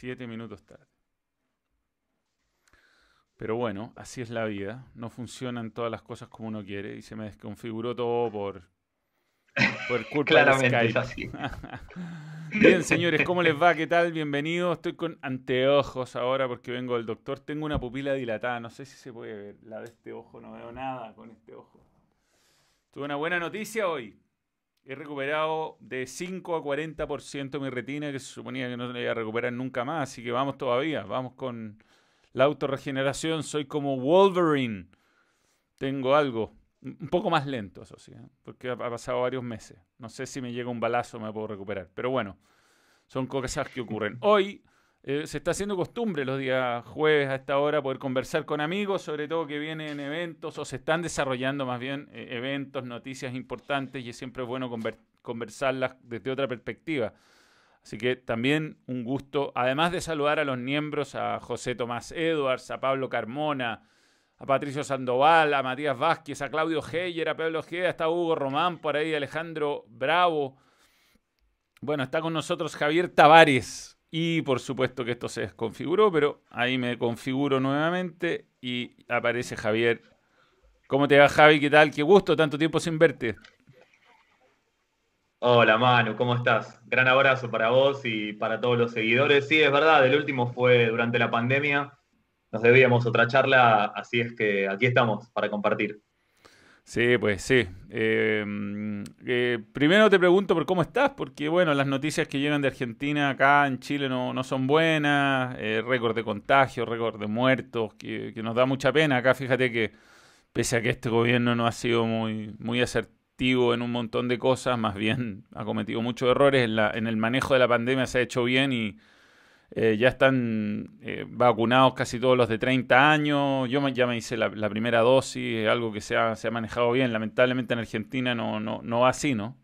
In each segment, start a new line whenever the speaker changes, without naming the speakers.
Siete minutos tarde. Pero bueno, así es la vida. No funcionan todas las cosas como uno quiere y se me desconfiguró todo por, por culpa de Skype. así. Bien, señores, ¿cómo les va? ¿Qué tal? Bienvenidos. Estoy con anteojos ahora porque vengo del doctor. Tengo una pupila dilatada. No sé si se puede ver. La de este ojo, no veo nada con este ojo. Tuve una buena noticia hoy. He recuperado de 5 a 40% mi retina, que se suponía que no la iba a recuperar nunca más. Así que vamos todavía. Vamos con la autorregeneración. Soy como Wolverine. Tengo algo. Un poco más lento, eso sí, ¿eh? porque ha pasado varios meses. No sé si me llega un balazo me puedo recuperar. Pero bueno, son cosas que ocurren. Hoy eh, se está haciendo costumbre los días jueves a esta hora poder conversar con amigos, sobre todo que vienen eventos o se están desarrollando más bien eh, eventos, noticias importantes y es siempre bueno conversarlas desde otra perspectiva. Así que también un gusto, además de saludar a los miembros, a José Tomás Edwards, a Pablo Carmona, a Patricio Sandoval, a Matías Vázquez, a Claudio Heyer, a Pablo Ojeda, está Hugo Román por ahí, Alejandro Bravo. Bueno, está con nosotros Javier Tavares, y por supuesto que esto se desconfiguró, pero ahí me configuro nuevamente y aparece Javier. ¿Cómo te va Javi? ¿Qué tal? Qué gusto, tanto tiempo sin verte.
Hola Manu, ¿cómo estás? Gran abrazo para vos y para todos los seguidores. Sí, es verdad, el último fue durante la pandemia. Nos debíamos otra charla, así es que aquí estamos para compartir.
Sí, pues sí. Em, eh, primero te pregunto por cómo estás, porque bueno, las noticias que llegan de Argentina acá en Chile no, son buenas, eh, récord de contagios, récord de muertos, que, nos da mucha pena. Acá fíjate que pese a que este gobierno no ha sido muy, muy asertivo en un montón de cosas, más bien ha cometido muchos errores, en, la, en el manejo de la pandemia se ha hecho bien y eh, ya están eh, vacunados casi todos los de 30 años. Yo ya me hice la, primera dosis, algo que se ha, manejado bien. Lamentablemente en Argentina no, no, no va así, ¿no?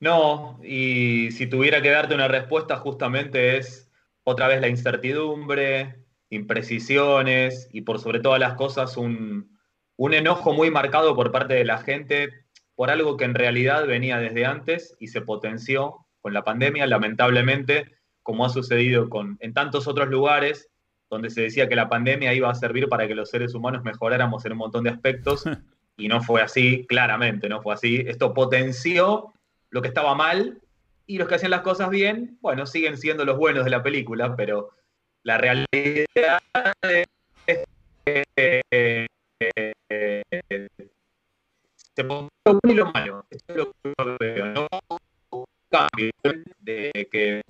No, y si tuviera que darte una respuesta, justamente es otra vez la incertidumbre, imprecisiones y por sobre todas las cosas un, un enojo muy marcado por parte de la gente por algo que en realidad venía desde antes y se potenció con la pandemia, lamentablemente, como ha sucedido con, en tantos otros lugares, donde se decía que la pandemia iba a servir para que los seres humanos mejoráramos en un montón de aspectos, y no fue así, claramente no fue así. Esto potenció lo que estaba mal, y los que hacían las cosas bien, bueno, siguen siendo los buenos de la película, pero la realidad es que eh, se lo bueno y lo malo. Esto es lo que veo. Cambio de que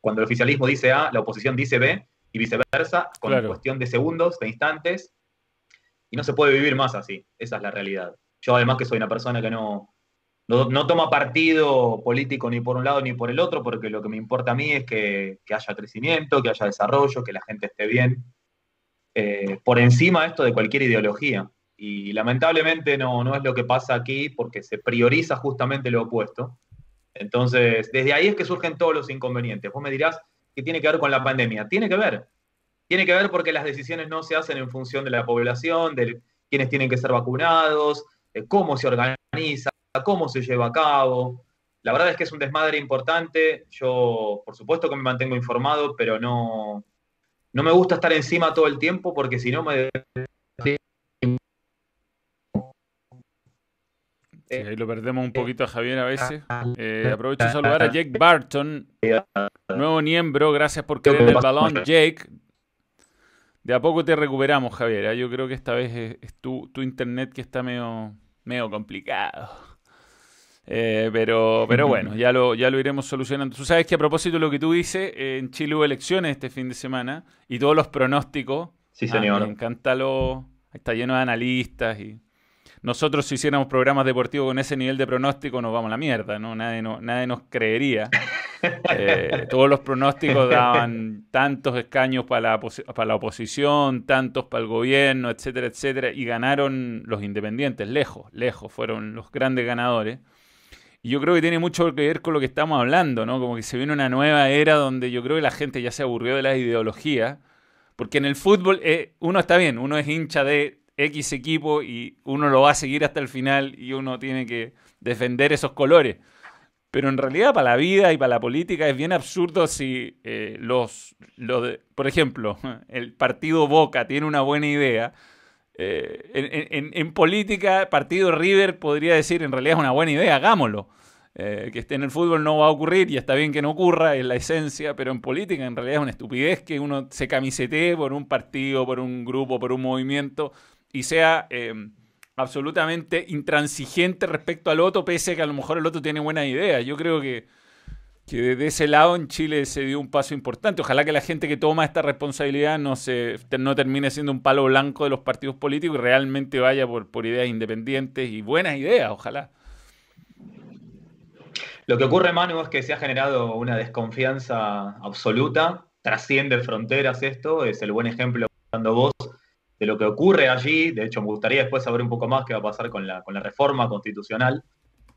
cuando el oficialismo dice A, la oposición dice B y viceversa, con cuestión de segundos, de instantes, y no se puede vivir más así. Esa es la realidad. Yo además que soy una persona que no, no, toma partido político ni por un lado ni por el otro, porque lo que me importa a mí es que, haya crecimiento, que haya desarrollo, que la gente esté bien, eh, por encima de esto de cualquier ideología. Y lamentablemente no, no es lo que pasa aquí porque se prioriza justamente lo opuesto. Entonces, desde ahí es que surgen todos los inconvenientes. Vos me dirás que tiene que ver con la pandemia. Tiene que ver. Tiene que ver porque las decisiones no se hacen en función de la población, de quiénes tienen que ser vacunados, cómo se organiza, cómo se lleva a cabo. La verdad es que es un desmadre importante. Yo, por supuesto que me mantengo informado, pero no, no me gusta estar encima todo el tiempo porque si no me
Eh, ahí lo perdemos un poquito a Javier a veces. Eh, aprovecho de saludar a Jake Barton, nuevo miembro. Gracias por querer el balón, Jake. De a poco te recuperamos, Javier. ¿eh? Yo creo que esta vez es, tu, internet que está medio, medio complicado. pero, pero bueno, ya lo, ya lo iremos solucionando. Tú sabes que a propósito de lo que tú dices, en Chile hubo elecciones este fin de semana y todos los pronósticos.
Sí, señor.
Ah, me encanta lo. Está lleno de analistas y nosotros si hiciéramos programas deportivos con ese nivel de pronóstico nos vamos a la mierda, ¿no? Nadie, no, nadie nos creería. Eh, todos los pronósticos daban tantos escaños para la, para la oposición, tantos para el gobierno, etcétera, etcétera, y ganaron los independientes, lejos, lejos, fueron los grandes ganadores. Y yo creo que tiene mucho que ver con lo que estamos hablando, ¿no? Como que se viene una nueva era donde yo creo que la gente ya se aburrió de la ideología, porque en el fútbol eh, uno está bien, uno es hincha de X equipo y uno lo va a seguir hasta el final y uno tiene que defender esos colores. pero en realidad para la vida y para la política es bien absurdo si eh, los, por ejemplo, el partido Boca tiene una buena idea. Eh, en, política, partido River podría decir en realidad es una buena idea, hagámoslo. Eh, que esté en el fútbol no va a ocurrir y está bien que no ocurra, es la esencia, pero en política en realidad es una estupidez que uno se camisetee por un partido, por un grupo, por un movimiento y sea absolutamente intransigente respecto al otro, pese a que a lo mejor el otro tiene buena idea. Yo creo que, que desde ese lado en Chile se dio un paso importante. Ojalá que la gente que toma esta responsabilidad no, se, no termine siendo un palo blanco de los partidos políticos y realmente vaya por, por ideas independientes y buenas ideas, ojalá.
Lo que ocurre, Manu, es que se ha generado una desconfianza absoluta, trasciende fronteras esto, es el buen ejemplo dando vos de lo que ocurre allí. De hecho, me gustaría después saber un poco más qué va a pasar con la, con la reforma constitucional.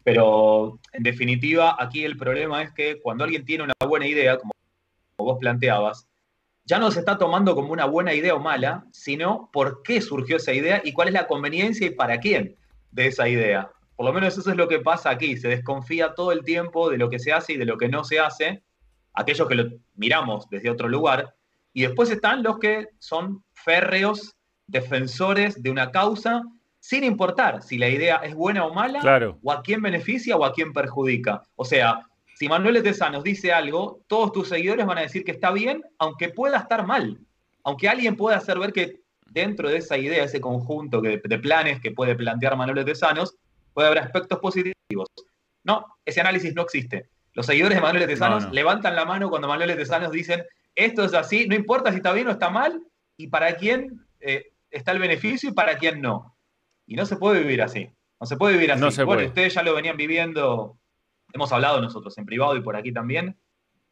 Pero, en definitiva, aquí el problema es que cuando alguien tiene una buena idea, como vos planteabas, ya no se está tomando como una buena idea o mala, sino por qué surgió esa idea y cuál es la conveniencia y para quién de esa idea. Por lo menos eso es lo que pasa aquí. Se desconfía todo el tiempo de lo que se hace y de lo que no se hace, aquellos que lo miramos desde otro lugar. Y después están los que son férreos defensores de una causa sin importar si la idea es buena o mala, o a quién beneficia o a quién perjudica. O sea, si Manuel Tesa nos dice algo, todos tus seguidores van a decir que está bien, aunque pueda estar mal. Aunque alguien pueda hacer ver que dentro de esa idea, ese conjunto de, planes que puede plantear Manuel Tesanos, puede haber aspectos positivos. No, ese análisis no existe. Los seguidores de Manuel Tesanos levantan la mano cuando Manuel Tesanos dicen, esto es así, no importa si está bien o está mal, y para quién eh, está el beneficio y para quién no. Y no se puede vivir así. No se puede vivir así. bueno, ustedes ya lo venían viviendo, hemos hablado nosotros en privado y por aquí también,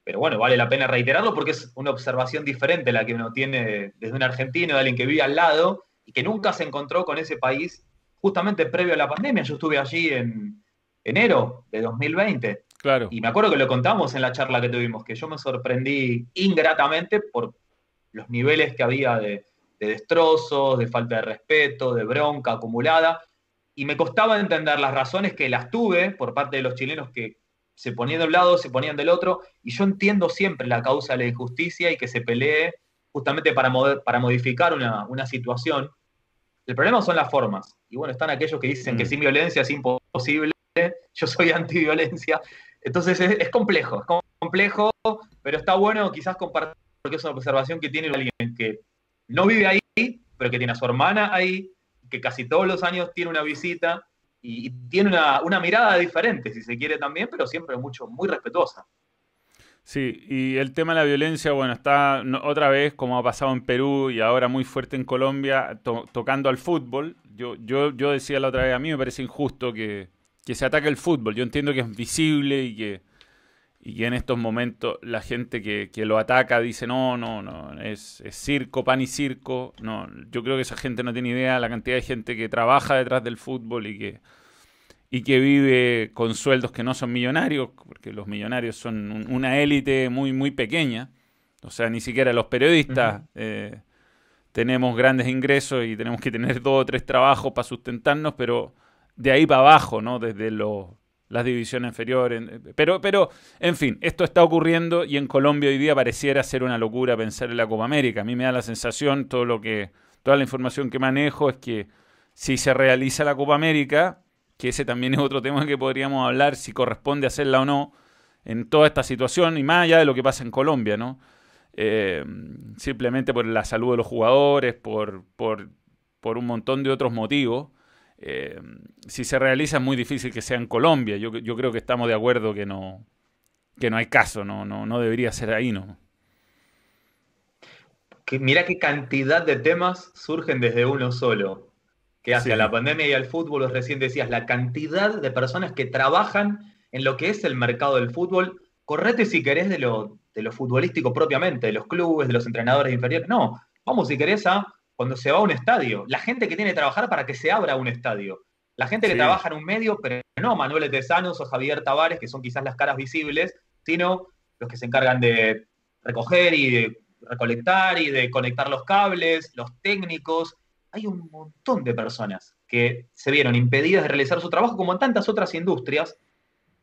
pero bueno, vale la pena reiterarlo porque es una observación diferente la que uno tiene desde un argentino, de alguien que vive al lado y que nunca se encontró con ese país justamente previo a la pandemia. Yo estuve allí en enero de 2020.
Claro.
Y me acuerdo que lo contamos en la charla que tuvimos, que yo me sorprendí ingratamente por los niveles que había de, de destrozos, de falta de respeto, de bronca acumulada, y me costaba entender las razones que las tuve por parte de los chilenos que se ponían de un lado, se ponían del otro, y yo entiendo siempre la causa de la injusticia y que se pelee justamente para, para modificar una, situación. El problema son las formas. Y bueno, están aquellos que dicen que mm. sin violencia es imposible, yo soy antiviolencia. Entonces es, es complejo, es complejo, pero está bueno quizás compartir, porque es una observación que tiene alguien que no vive ahí, pero que tiene a su hermana ahí, que casi todos los años tiene una visita y, tiene una, mirada diferente, si se quiere también, pero siempre mucho, muy respetuosa.
Sí, y el tema de la violencia, bueno, está otra vez, como ha pasado en Perú y ahora muy fuerte en Colombia, tocando al fútbol. Yo, yo, yo decía la otra vez, a mí me parece injusto que, que se ataque el fútbol. Yo entiendo que es visible y que, y en estos momentos la gente que, lo ataca dice, no, no, no, es, circo, pan y circo. No, yo creo que esa gente no tiene idea la cantidad de gente que trabaja detrás del fútbol y que, y que vive con sueldos que no son millonarios, porque los millonarios son una élite muy, muy pequeña. O sea, ni siquiera los periodistas eh, tenemos grandes ingresos y tenemos que tener dos o tres trabajos para sustentarnos, pero de ahí para abajo, ¿no? Desde los las divisiones inferiores. Pero, pero, en fin, esto está ocurriendo y en Colombia hoy día pareciera ser una locura pensar en la Copa América. A mí me da la sensación, todo lo que, toda la información que manejo es que si se realiza la Copa América, que ese también es otro tema que podríamos hablar, si corresponde hacerla o no, en toda esta situación, y más allá de lo que pasa en Colombia, ¿no? Eh, simplemente por la salud de los jugadores, por, por, por un montón de otros motivos. Eh, si se realiza es muy difícil que sea en Colombia. Yo, creo que estamos de acuerdo que no, que no hay caso, no, no, no debería ser ahí, ¿no?
Que mira qué cantidad de temas surgen desde uno solo. Que hacia la pandemia y al fútbol, recién decías, la cantidad de personas que trabajan en lo que es el mercado del fútbol. Correte si querés de lo, de lo futbolístico propiamente, de los clubes, de los entrenadores inferiores. No, vamos si querés a cuando se va a un estadio, la gente que tiene que trabajar para que se abra un estadio, la gente que trabaja en un medio, pero no Manuel Tesanos o Javier Tavares, que son quizás las caras visibles, sino los que se encargan de recoger y de recolectar y de conectar los cables, los técnicos. Hay un montón de personas que se vieron impedidas de realizar su trabajo, como en tantas otras industrias,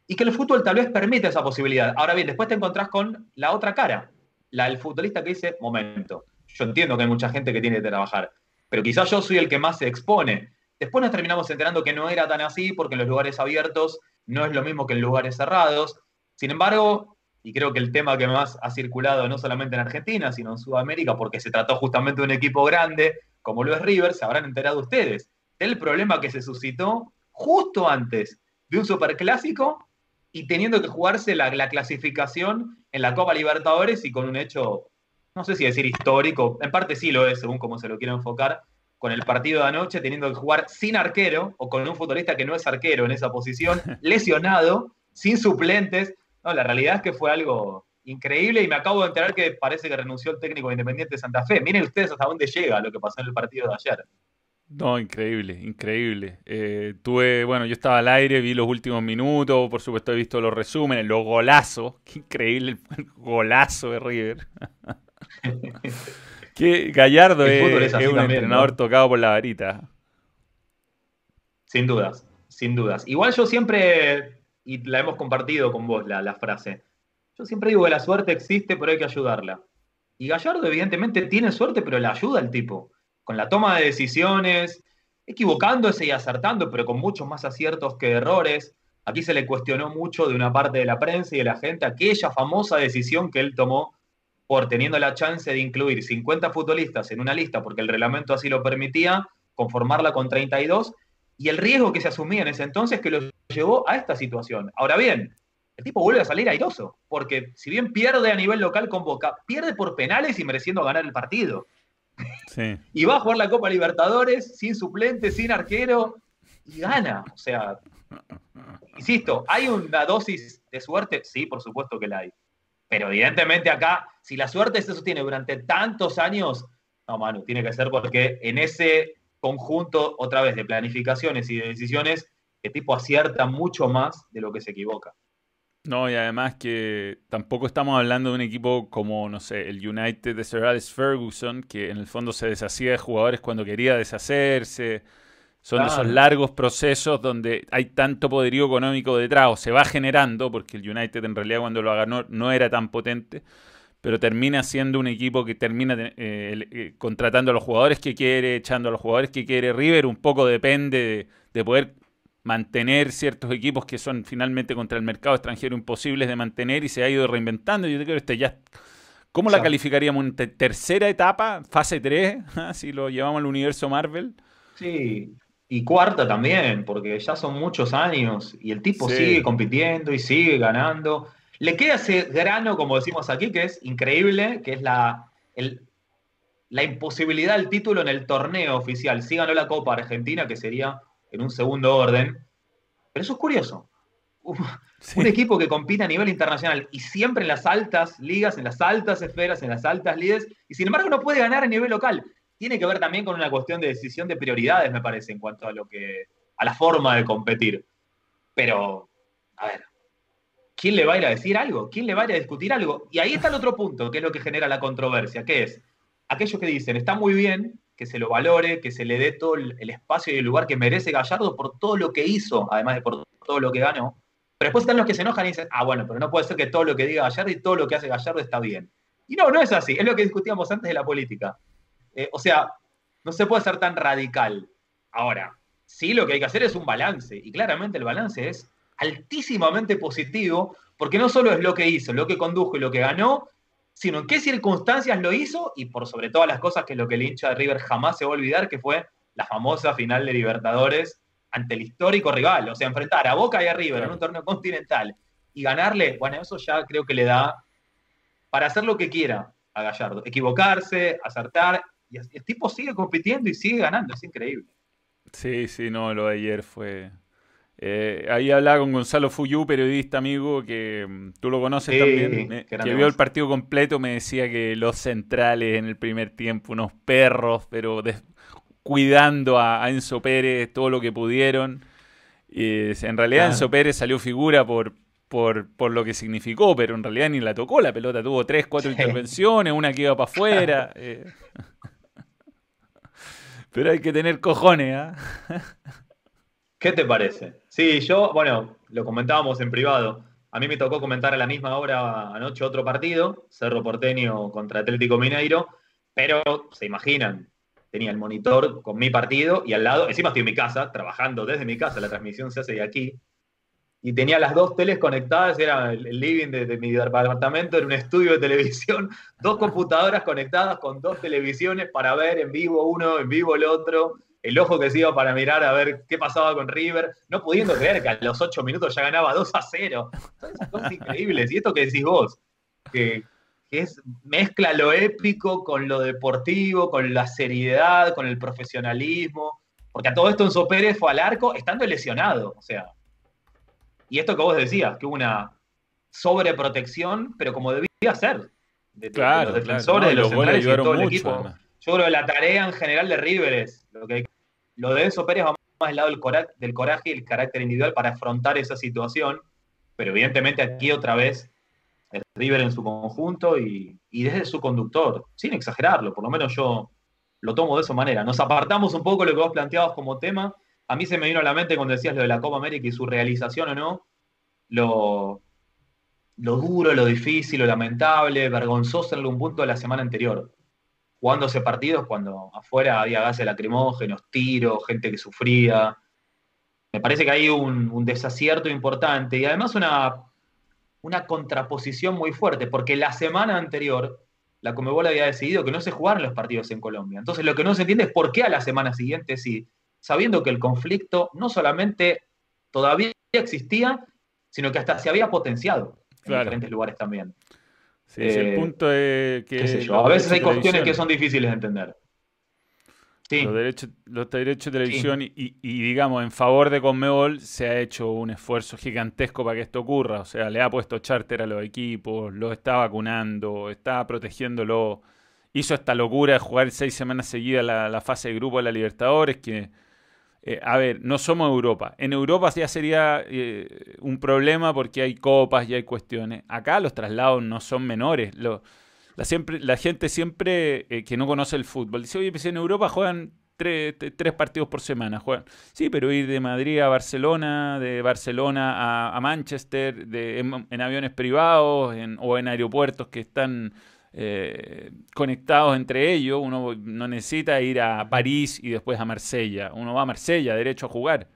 y que el fútbol tal vez permite esa posibilidad. Ahora bien, después te encontrás con la otra cara, la del futbolista que dice, momento, yo entiendo que hay mucha gente que tiene que trabajar, pero quizás yo soy el que más se expone. Después nos terminamos enterando que no era tan así porque en los lugares abiertos no es lo mismo que en lugares cerrados. Sin embargo, y creo que el tema que más ha circulado no solamente en Argentina, sino en Sudamérica, porque se trató justamente de un equipo grande como lo es River, se habrán enterado ustedes del problema que se suscitó justo antes de un superclásico y teniendo que jugarse la, clasificación en la Copa Libertadores y con un hecho, no sé si decir histórico, en parte sí lo es, según cómo se lo quiera enfocar, con el partido de anoche, teniendo que jugar sin arquero o con un futbolista que no es arquero en esa posición, lesionado, sin suplentes. No, la realidad es que fue algo increíble y me acabo de enterar que parece que renunció el técnico de Independiente de Santa Fe. Miren ustedes hasta dónde llega lo que pasó en el partido de ayer.
No, increíble, increíble. Eh, tuve, bueno, yo estaba al aire, vi los últimos minutos, por supuesto he visto los resúmenes, los golazos, qué increíble el golazo de River. que Gallardo es, un entrenador tocado por la varita.
Sin dudas, sin dudas. Igual yo siempre, y la hemos compartido con vos la, la frase, yo siempre digo que la suerte existe, pero hay que ayudarla. Y Gallardo evidentemente tiene suerte, pero la ayuda al tipo con la toma de decisiones, equivocándose y acertando, pero con muchos más aciertos que errores. Aquí se le cuestionó mucho de una parte de la prensa y de la gente aquella famosa decisión que él tomó por teniendo la chance de incluir 50 futbolistas en una lista, porque el reglamento así lo permitía, conformarla con 32, y el riesgo que se asumía en ese entonces que lo llevó a esta situación. Ahora bien, el tipo vuelve a salir airoso, porque si bien pierde a nivel local con Boca, pierde por penales y mereciendo ganar el partido. Y va a jugar la Copa Libertadores sin suplente, sin arquero, y gana. O sea, insisto, ¿hay una dosis de suerte? Sí, por supuesto que la hay. Pero evidentemente acá, si la suerte se sostiene durante tantos años, no, Manu, tiene que ser porque en ese conjunto, otra vez, de planificaciones y de decisiones, el tipo acierta mucho más de lo que se equivoca.
No, y además que tampoco estamos hablando de un equipo como, no sé, el United de Sir Alex Ferguson, que en el fondo se deshacía de jugadores cuando quería deshacerse. Son esos largos procesos donde hay tanto poderío económico detrás, o se va generando, porque el United en realidad cuando lo ganó no era tan potente, pero termina siendo un equipo que termina eh, eh, contratando a los jugadores que quiere, echando a los jugadores que quiere. River un poco depende de poder mantener ciertos equipos que son finalmente contra el mercado extranjero imposibles de mantener y se ha ido reinventando. Yo creo que este ya. ¿Cómo la calificaríamos? ¿Una tercera etapa? ¿Fase 3? si lo llevamos al universo Marvel.
Sí, y cuarta también, porque ya son muchos años y el tipo sigue compitiendo y sigue ganando. Le queda ese grano, como decimos aquí, que es increíble, que es la, la imposibilidad del título en el torneo oficial. Sí ganó la Copa Argentina, que sería en un segundo orden. Pero eso es curioso. Un equipo que compite a nivel internacional y siempre en las altas ligas, en las altas esferas, en las altas líderes, y sin embargo no puede ganar a nivel local. Tiene que ver también con una cuestión de decisión de prioridades, me parece, en cuanto a lo que. a la forma de competir. Pero, a ver, ¿quién le va a ir a decir algo? ¿Quién le va a ir a discutir algo? Y ahí está el otro punto, que es lo que genera la controversia, que es aquellos que dicen, está muy bien que se lo valore, que se le dé todo el espacio y el lugar que merece Gallardo por todo lo que hizo, además de por todo lo que ganó. Pero después están los que se enojan y dicen, ah, bueno, pero no puede ser que todo lo que diga Gallardo y todo lo que hace Gallardo está bien. Y no, no es así, es lo que discutíamos antes de la política. Eh, o sea, no se puede ser tan radical. Ahora, sí lo que hay que hacer es un balance, y claramente el balance es altísimamente positivo, porque no solo es lo que hizo, lo que condujo y lo que ganó, sino en qué circunstancias lo hizo y por sobre todas las cosas que lo que el hincha de River jamás se va a olvidar, que fue la famosa final de Libertadores ante el histórico rival, o sea, enfrentar a Boca y a River en un torneo continental y ganarle, bueno, eso ya creo que le da para hacer lo que quiera a Gallardo, equivocarse, acertar, y el tipo sigue compitiendo y sigue ganando, es increíble.
Sí, sí, no, lo de ayer fue, eh, ahí hablaba con Gonzalo Fuyú, periodista amigo, que mm, tú lo conoces también, que vio el partido completo, me decía que los centrales en el primer tiempo, unos perros, pero cuidando a, Enzo Pérez todo lo que pudieron. En realidad Enzo Pérez salió figura por, por, por, lo que significó, pero en realidad ni la tocó la pelota, tuvo tres, cuatro intervenciones, una que iba para afuera. Eh. Pero hay que tener cojones, ¿ah?
¿Qué te parece? Sí, yo, bueno, lo comentábamos en privado. A mí me tocó comentar a la misma hora anoche otro partido, Cerro Porteño contra Atlético Mineiro, pero se imaginan, tenía el monitor con mi partido y al lado, encima estoy en mi casa, trabajando desde mi casa, la transmisión se hace de aquí, y tenía las dos teles conectadas, era el living de, mi departamento, era un estudio de televisión, dos computadoras conectadas con dos televisiones para ver en vivo uno, en vivo el otro, el ojo que se iba para mirar a ver qué pasaba con River, no pudiendo creer que a los ocho minutos ya ganaba 2 a 0. Son cosas increíbles. Y esto que decís vos, que, es, mezcla lo épico con lo deportivo, con la seriedad, con el profesionalismo. Porque a todo esto Enzo Pérez fue al arco estando lesionado. O sea, y esto que vos decías, que hubo una sobreprotección, pero como debía ser. De, los defensores, de los centrales y todo el equipo. Yo creo que la tarea en general de River es lo, que, lo de Enzo Pérez va más del lado del coraje, del coraje y el carácter individual para afrontar esa situación, pero evidentemente aquí otra vez River en su conjunto y, y, desde su conductor, sin exagerarlo, por lo menos yo lo tomo de esa manera. Nos apartamos un poco de lo que vos planteabas como tema, a mí se me vino a la mente cuando decías lo de la Copa América y su realización o no, lo, duro, lo difícil, lo lamentable, vergonzoso en algún punto de la semana anterior. Jugándose partidos cuando afuera había gases lacrimógenos, tiros, gente que sufría. Me parece que hay un, desacierto importante y además una, una contraposición muy fuerte, porque la semana anterior la Comebol había decidido que no se jugaran los partidos en Colombia. Entonces lo que no se entiende es por qué a la semana siguiente sí sabiendo que el conflicto no solamente todavía existía, sino que hasta se había potenciado en diferentes lugares también.
Sí, el eh, punto es que...
a veces hay cuestiones que son difíciles de entender.
Los, derechos, los derechos de televisión y, digamos, en favor de Conmebol se ha hecho un esfuerzo gigantesco para que esto ocurra. O sea, le ha puesto charter a los equipos, lo está vacunando, está protegiéndolo. Hizo esta locura de jugar seis semanas seguidas la, la fase de grupo de la Libertadores, que eh, a ver, no somos Europa. En Europa ya sería eh, un problema porque hay copas y hay cuestiones. Acá los traslados no son menores. la, gente siempre eh, que no conoce el fútbol dice, oye, pues en Europa juegan tres, partidos por semana. Juegan. Sí, pero ir de Madrid a Barcelona, de Barcelona a, Manchester, de, en, aviones privados o en aeropuertos que están eh, conectados entre ellos. Uno no necesita ir a París y después a Marsella. Uno va a Marsella, derecho a jugar.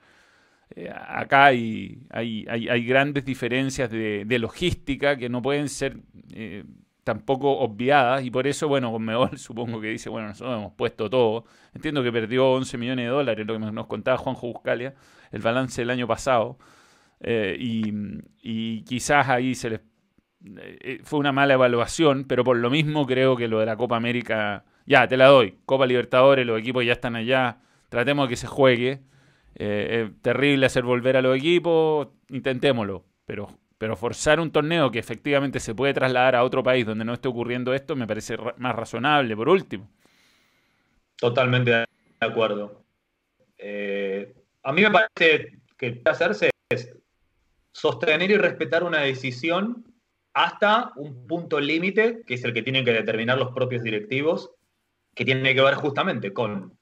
Eh, acá hay, hay, hay, grandes diferencias de, logística que no pueden ser eh, tampoco obviadas y por eso, bueno, Conmebol supongo que dice, bueno, nosotros hemos puesto todo. Entiendo que perdió 11 millones de dólares, lo que nos contaba Juanjo Buscalia, el balance del año pasado. y, y, quizás ahí se les fue una mala evaluación, pero por lo mismo creo que lo de la Copa América, ya, te la doy. Copa Libertadores, los equipos ya están allá, tratemos de que se juegue. Eh, es terrible hacer volver a los equipos, intentémoslo, pero, pero forzar un torneo que efectivamente se puede trasladar a otro país donde no esté ocurriendo esto me parece más razonable, por último.
Totalmente de acuerdo. a mí me parece que hacerse es sostener y respetar una decisión hasta un punto límite, que es el que tienen que determinar los propios directivos, que tiene que ver justamente con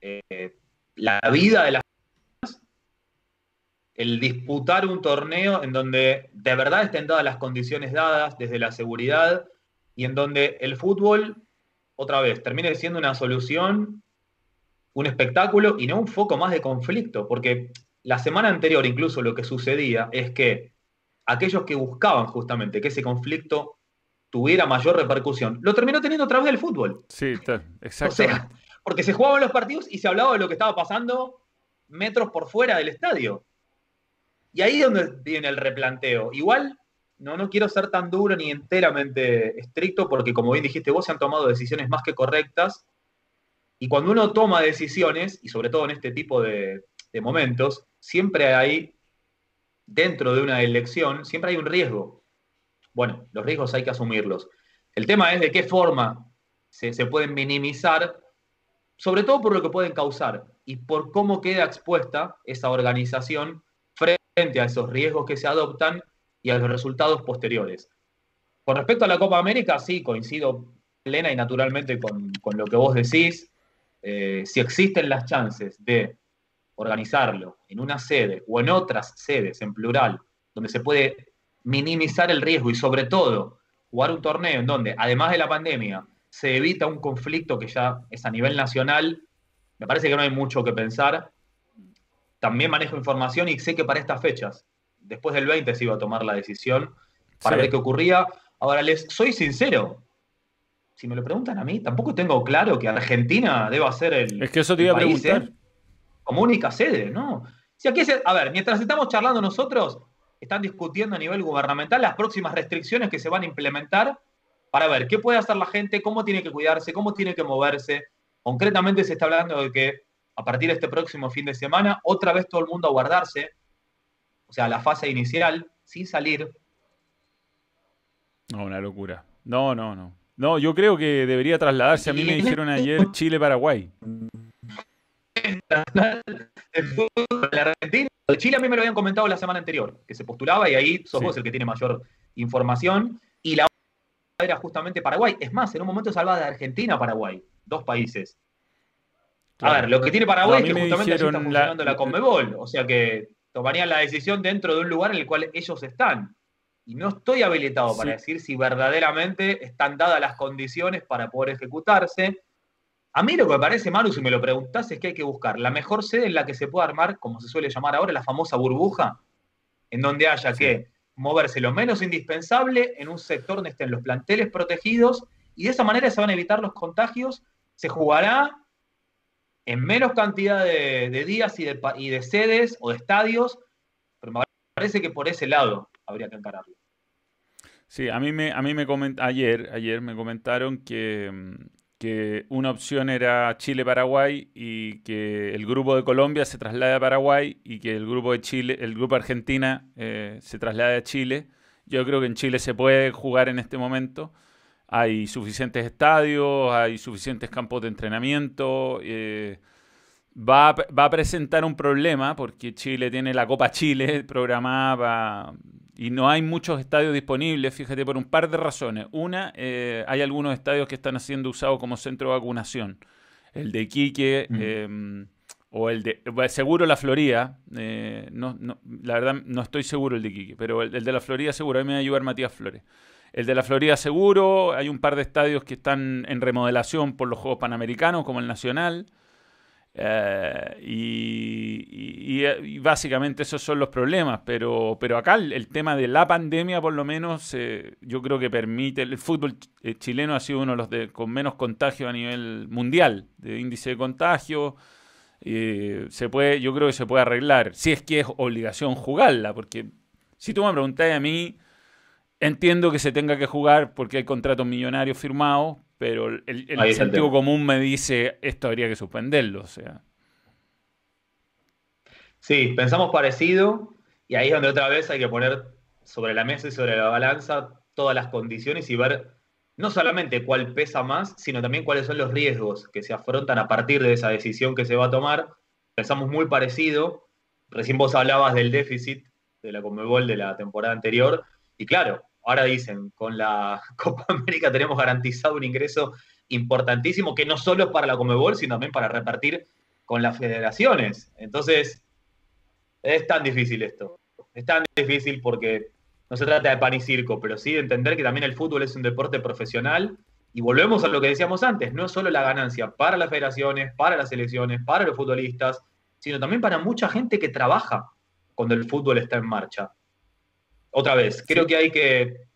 eh, la vida de las personas, el disputar un torneo en donde de verdad estén dadas las condiciones dadas desde la seguridad y en donde el fútbol, otra vez, termine siendo una solución, un espectáculo y no un foco más de conflicto, porque la semana anterior incluso lo que sucedía es que aquellos que buscaban justamente que ese conflicto tuviera mayor repercusión, lo terminó teniendo a través del fútbol.
Sí, exacto. O sea,
porque se jugaban los partidos y se hablaba de lo que estaba pasando metros por fuera del estadio. Y ahí es donde viene el replanteo. Igual, no, no quiero ser tan duro ni enteramente estricto, porque como bien dijiste vos, se han tomado decisiones más que correctas. Y cuando uno toma decisiones, y sobre todo en este tipo de, de momentos, siempre hay dentro de una elección siempre hay un riesgo. Bueno, los riesgos hay que asumirlos. El tema es de qué forma se, pueden minimizar, sobre todo por lo que pueden causar y por cómo queda expuesta esa organización frente a esos riesgos que se adoptan y a los resultados posteriores. Con respecto a la Copa América, sí, coincido plena y naturalmente con, lo que vos decís. Eh, si existen las chances de organizarlo en una sede o en otras sedes, en plural, donde se puede minimizar el riesgo y sobre todo jugar un torneo en donde, además de la pandemia, se evita un conflicto que ya es a nivel nacional, me parece que no hay mucho que pensar. También manejo información y sé que para estas fechas, después del 20 se iba a tomar la decisión para ver qué ocurría. Ahora, les soy sincero, si me lo preguntan a mí, tampoco tengo claro que Argentina deba ser el.
Es que eso te iba a preguntar.
¿eh? Como única sede, ¿no? Si aquí a ver, mientras estamos charlando nosotros, están discutiendo a nivel gubernamental las próximas restricciones que se van a implementar para ver qué puede hacer la gente, cómo tiene que cuidarse, cómo tiene que moverse. Concretamente se está hablando de que a partir de este próximo fin de semana, otra vez todo el mundo a guardarse, o sea, la fase inicial, sin salir.
No, una locura. No, no, no. No, yo creo que debería trasladarse. A mí me dijeron ayer Chile-Paraguay.
La Argentina, Chile a mí me lo habían comentado la semana anterior, que se postulaba y ahí sos vos el que tiene mayor información. Y la era justamente Paraguay. Es más, en un momento salvaba de Argentina a Paraguay, dos países. A ver, lo que tiene Paraguay es que justamente está funcionando la, la Conmebol, o sea que tomarían la decisión dentro de un lugar en el cual ellos están. Y no estoy habilitado para decir si verdaderamente están dadas las condiciones para poder ejecutarse. A mí lo que me parece, Maru, si me lo preguntás, es que hay que buscar la mejor sede en la que se pueda armar, como se suele llamar ahora, la famosa burbuja, en donde haya que moverse lo menos indispensable en un sector donde estén los planteles protegidos y de esa manera se van a evitar los contagios. Se jugará en menos cantidad de, días y de, y de, sedes o de estadios, pero me parece que por ese lado habría que encararlo.
Sí, a mí me, a mí me ayer, ayer me comentaron que, que una opción era Chile-Paraguay y que el grupo de Colombia se traslade a Paraguay y que el grupo de Chile, el grupo Argentina eh, se traslade a Chile. Yo creo que en Chile se puede jugar en este momento. Hay suficientes estadios, hay suficientes campos de entrenamiento. Eh, va, a, va, a, presentar un problema porque Chile tiene la Copa Chile programada y no hay muchos estadios disponibles, fíjate, por un par de razones. Una, eh, hay algunos estadios que están siendo usados como centro de vacunación. El de Iquique em, o el de... seguro la Florida, eh, no, no, la verdad no estoy seguro el de Iquique, pero el, de la Florida seguro, ahí me va a ayudar Matías Flores. El de la Florida seguro, hay un par de estadios que están en remodelación por los Juegos Panamericanos, como el Nacional. Eh, y, básicamente esos son los problemas, pero, pero acá el, tema de la pandemia por lo menos eh, yo creo que permite, el fútbol eh, chileno ha sido uno de los con menos contagio a nivel mundial, de índice de contagio, se puede, yo creo que se puede arreglar, si es que es obligación jugarla, porque si tú me preguntas a mí, entiendo que se tenga que jugar porque hay contratos millonarios firmados, pero el, sentido común me dice esto habría que suspenderlo, o sea.
Sí, pensamos parecido y ahí es donde otra vez hay que poner sobre la mesa y sobre la balanza todas las condiciones y ver no solamente cuál pesa más, sino también cuáles son los riesgos que se afrontan a partir de esa decisión que se va a tomar. Pensamos muy parecido. Recién vos hablabas del déficit de la Conmebol de la temporada anterior y claro, Ahora dicen, con la Copa América tenemos garantizado un ingreso importantísimo que no solo es para la Comebol, sino también para repartir con las federaciones. Entonces, es tan difícil esto. Es tan difícil porque no se trata de pan y circo, pero sí de entender que también el fútbol es un deporte profesional. Y volvemos a lo que decíamos antes, no es solo la ganancia para las federaciones, para las selecciones, para los futbolistas, sino también para mucha gente que trabaja cuando el fútbol está en marcha otra vez, creo que hay que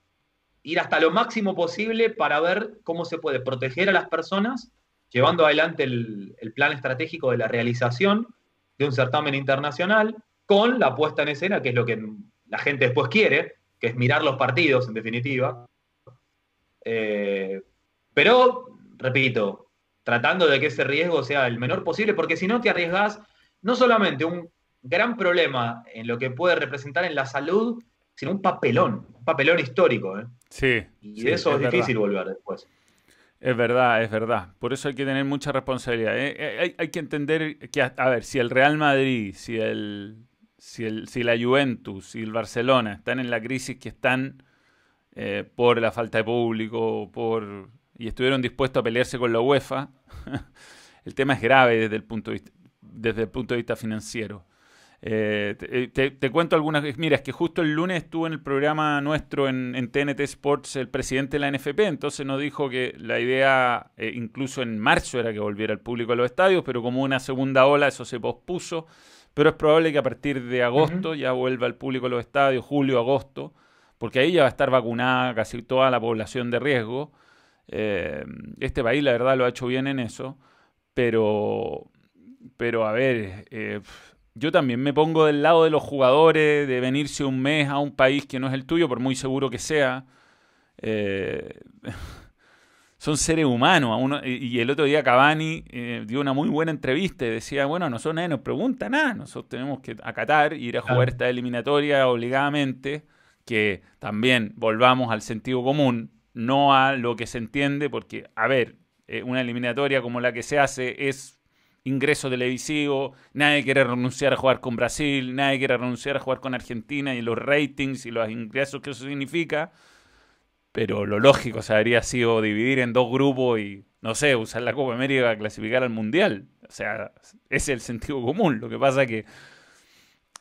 ir hasta lo máximo posible para ver cómo se puede proteger a las personas, llevando adelante el, plan estratégico de la realización de un certamen internacional con la puesta en escena, que es lo que la gente después quiere, que es mirar los partidos, en definitiva. Eh, pero, repito, tratando de que ese riesgo sea el menor posible, porque si no te arriesgas no solamente un gran problema en lo que puede representar en la salud, sino un papelón, un papelón histórico. ¿eh?
Sí.
Y de eso es, difícil volver después.
Es verdad, es verdad. Por eso hay que tener mucha responsabilidad. ¿eh? Eh, hay, que entender que, a, ver, si el Real Madrid, si el, si, el, si la Juventus, si el Barcelona están en la crisis que están por la falta de público, por y estuvieron dispuestos a pelearse con la UEFA, el tema es grave desde el punto de vista desde el punto de vista financiero. Eh, eh, te, cuento algunas. Mira, es que justo el lunes estuvo en el programa nuestro en, TNT Sports el presidente de la NFP, entonces nos dijo que la idea, eh, incluso en marzo, era que volviera el público a los estadios, pero como una segunda ola, eso se pospuso. Pero es probable que a partir de agosto ya vuelva el público a los estadios, julio, agosto, porque ahí ya va a estar vacunada casi toda la población de riesgo. este país, la verdad, lo ha hecho bien en eso, pero, pero a ver yo también me pongo del lado de los jugadores, de venirse un mes a un país que no es el tuyo, por muy seguro que sea. Eh, son seres humanos. y el otro día Cavani eh, dio una muy buena entrevista y decía, bueno, nosotros nadie nos pregunta nada, nosotros tenemos que acatar, ir a jugar esta eliminatoria obligadamente, que también volvamos al sentido común, no a lo que se entiende, porque, a ver, eh, una eliminatoria como la que se hace es ingreso televisivo, nadie quiere renunciar a jugar con Brasil, nadie quiere renunciar a jugar con Argentina y los ratings y los ingresos que eso significa. Pero lo lógico se habría sido dividir en dos grupos y, no sé, usar la Copa América para clasificar al Mundial. O sea, ese es el sentido común. Lo que pasa es que